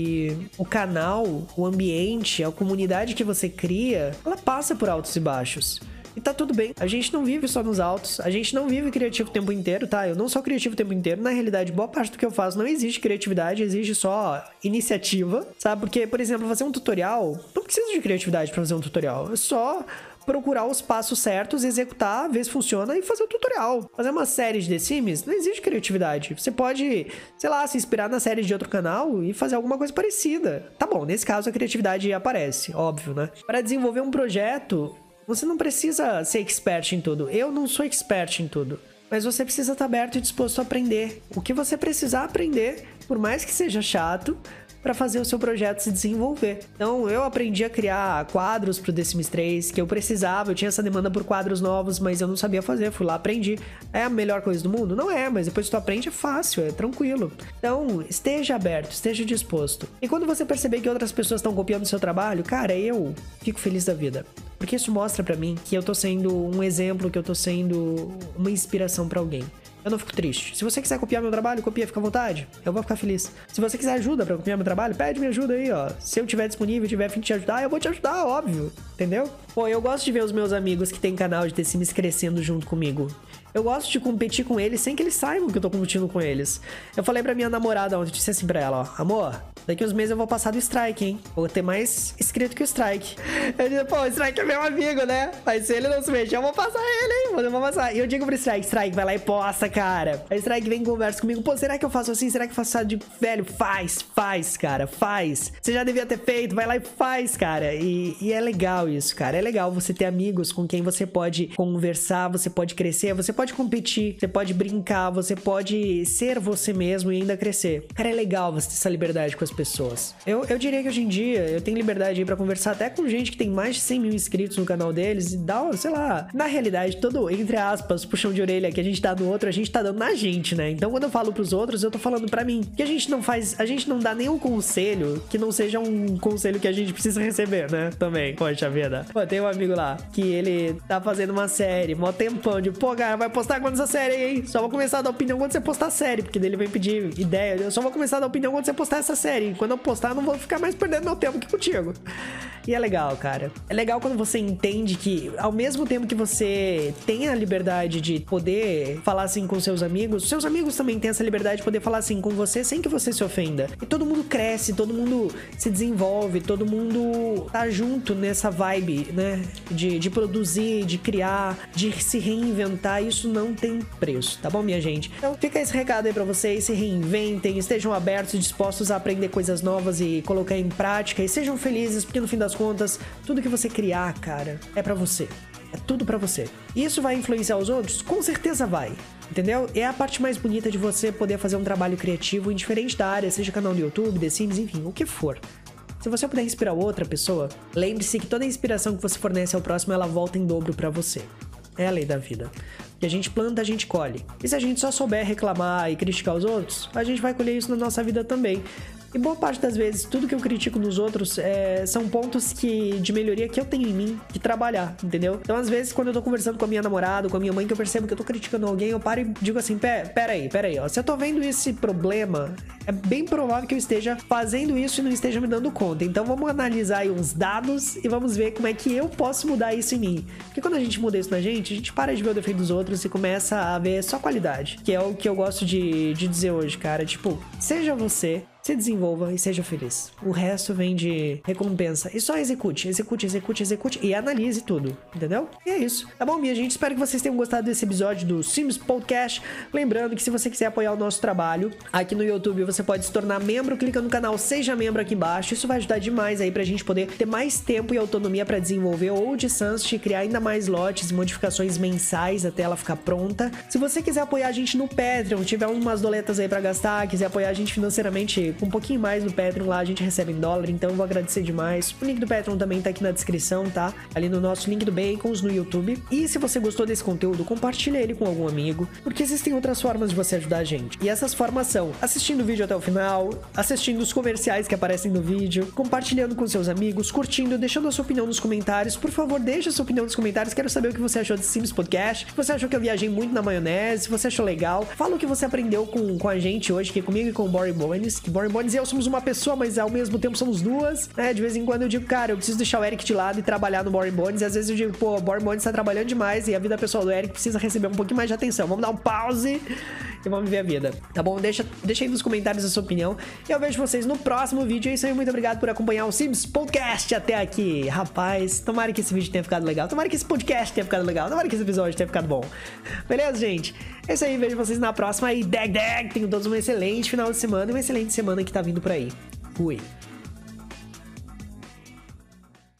o canal, o ambiente, a comunidade que você cria, ela passa por altos e baixos. E tá tudo bem. A gente não vive só nos altos. A gente não vive criativo o tempo inteiro, tá? Eu não sou criativo o tempo inteiro. Na realidade, boa parte do que eu faço não existe criatividade, exige só iniciativa, sabe? Porque, por exemplo, fazer um tutorial, não precisa de criatividade para fazer um tutorial. É só procurar os passos certos, executar, ver se funciona e fazer o tutorial. Fazer uma série de The Sims não existe criatividade. Você pode, sei lá, se inspirar na série de outro canal e fazer alguma coisa parecida. Tá bom, nesse caso a criatividade aparece, óbvio, né? Para desenvolver um projeto, você não precisa ser expert em tudo. Eu não sou expert em tudo. Mas você precisa estar aberto e disposto a aprender. O que você precisar aprender, por mais que seja chato, para fazer o seu projeto se desenvolver. Então eu aprendi a criar quadros pro The Sims 3 que eu precisava, eu tinha essa demanda por quadros novos, mas eu não sabia fazer, fui lá, aprendi. É a melhor coisa do mundo? Não é, mas depois que tu aprende é fácil, é tranquilo. Então, esteja aberto, esteja disposto. E quando você perceber que outras pessoas estão copiando o seu trabalho, cara, eu fico feliz da vida. Porque isso mostra para mim que eu tô sendo um exemplo, que eu tô sendo uma inspiração para alguém eu não fico triste. Se você quiser copiar meu trabalho, copia, fica à vontade. Eu vou ficar feliz. Se você quiser ajuda para copiar meu trabalho, pede minha ajuda aí, ó. Se eu tiver disponível, tiver fim de te ajudar, eu vou te ajudar, óbvio. Entendeu? Pô, eu gosto de ver os meus amigos que têm canal de The Sims crescendo junto comigo. Eu gosto de competir com eles sem que eles saibam que eu tô competindo com eles. Eu falei pra minha namorada ontem, disse assim pra ela, ó, amor, daqui uns meses eu vou passar do Strike, hein? Vou ter mais inscrito que o Strike. Eu disse, pô, o Strike é meu amigo, né? Mas se ele não se mexer, eu vou passar ele, hein? Eu vou passar. E eu digo pro Strike, Strike, vai lá e posta, cara. Aí Strike vem e conversa comigo, pô, será que eu faço assim? Será que eu faço de velho? Faz, faz, cara, faz. Você já devia ter feito, vai lá e faz, cara. E, e é legal isso, cara. É legal você ter amigos com quem você pode conversar, você pode crescer, você pode pode competir, você pode brincar, você pode ser você mesmo e ainda crescer. Cara, é legal você ter essa liberdade com as pessoas. Eu, eu diria que hoje em dia eu tenho liberdade pra conversar até com gente que tem mais de 100 mil inscritos no canal deles e dá, sei lá, na realidade, todo, entre aspas, puxão de orelha que a gente dá no outro, a gente tá dando na gente, né? Então quando eu falo pros outros, eu tô falando pra mim. Que a gente não faz, a gente não dá nenhum conselho que não seja um conselho que a gente precisa receber, né? Também, poxa vida. Pô, tem um amigo lá que ele tá fazendo uma série, mó tempão de, pô, cara, vai postar quando essa série hein? Só vou começar a dar opinião quando você postar a série, porque dele vem pedir ideia. Eu só vou começar a dar opinião quando você postar essa série. Quando eu postar, eu não vou ficar mais perdendo meu tempo aqui contigo. E é legal, cara. É legal quando você entende que, ao mesmo tempo que você tem a liberdade de poder falar assim com seus amigos, seus amigos também têm essa liberdade de poder falar assim com você sem que você se ofenda. E todo mundo cresce, todo mundo se desenvolve, todo mundo tá junto nessa vibe, né? De, de produzir, de criar, de se reinventar. Isso não tem preço, tá bom, minha gente? Então fica esse recado aí pra vocês, se reinventem, estejam abertos e dispostos a aprender coisas novas e colocar em prática e sejam felizes, porque no fim das das contas, tudo que você criar, cara, é para você. É tudo para você. Isso vai influenciar os outros? Com certeza vai. Entendeu? É a parte mais bonita de você poder fazer um trabalho criativo em diferente da área, seja canal no YouTube, The Sims, enfim, o que for. Se você puder inspirar outra pessoa, lembre-se que toda a inspiração que você fornece ao próximo, ela volta em dobro para você. É a lei da vida. Que a gente planta, a gente colhe. E se a gente só souber reclamar e criticar os outros, a gente vai colher isso na nossa vida também. E boa parte das vezes, tudo que eu critico nos outros é, são pontos que, de melhoria que eu tenho em mim que trabalhar, entendeu? Então, às vezes, quando eu tô conversando com a minha namorada, com a minha mãe, que eu percebo que eu tô criticando alguém, eu paro e digo assim: pera aí, pera aí, ó. Se eu tô vendo esse problema, é bem provável que eu esteja fazendo isso e não esteja me dando conta. Então, vamos analisar aí uns dados e vamos ver como é que eu posso mudar isso em mim. Porque quando a gente muda isso na gente, a gente para de ver o defeito dos outros e começa a ver só qualidade. Que é o que eu gosto de, de dizer hoje, cara. Tipo, seja você, se desenvolva e seja feliz. O resto vem de recompensa. E só execute, execute, execute, execute e analise tudo, entendeu? E é isso. Tá bom, minha gente? Espero que vocês tenham gostado desse episódio do Sims Podcast. Lembrando que se você quiser apoiar o nosso trabalho aqui no YouTube, você pode se tornar membro, clica no canal Seja Membro aqui embaixo. Isso vai ajudar demais aí pra gente poder ter mais tempo e autonomia para desenvolver Old Sunset, criar ainda mais lotes e modificações mensais até ela ficar pronta. Se você quiser apoiar a gente no Patreon, tiver umas doletas aí para gastar, quiser apoiar a gente financeiramente com um pouquinho mais no Patreon lá, a gente recebe em dólar, então eu vou agradecer demais. O link do Patreon também tá aqui na descrição, tá? Ali no nosso link do Bacons no YouTube. E se você gostou desse conteúdo, compartilha ele com algum amigo, porque existem outras formas de você ajudar a gente. E essas formas são assistindo o vídeo até o final, assistindo os comerciais que aparecem no vídeo, compartilhando com seus amigos, curtindo, deixando a sua opinião nos comentários. Por favor, deixe a sua opinião nos comentários. Quero saber o que você achou de Sims Podcast. Você achou que eu viajei muito na maionese, se você achou legal, fala o que você aprendeu com, com a gente hoje, que comigo e com o Boring Bones. Que Boring Bones e eu somos uma pessoa, mas ao mesmo tempo somos duas, né? De vez em quando eu digo, cara, eu preciso deixar o Eric de lado e trabalhar no Boring Bones. E às vezes eu digo, pô, o Bones tá trabalhando demais e a vida pessoal do Eric precisa receber um pouquinho mais de atenção. Vamos dar um pause e vamos viver a vida, tá bom? Deixa, deixa aí nos comentários a sua opinião e eu vejo vocês no próximo vídeo. É isso aí, muito obrigado por acompanhar o Sims Podcast até aqui. Rapaz, tomara que esse vídeo tenha ficado legal, tomara que esse podcast tenha ficado legal, tomara que esse episódio tenha ficado bom. Beleza, gente? É isso aí, vejo vocês na próxima aí. Dag, dag! Tenham todos um excelente final de semana e uma excelente semana que tá vindo por aí. Fui.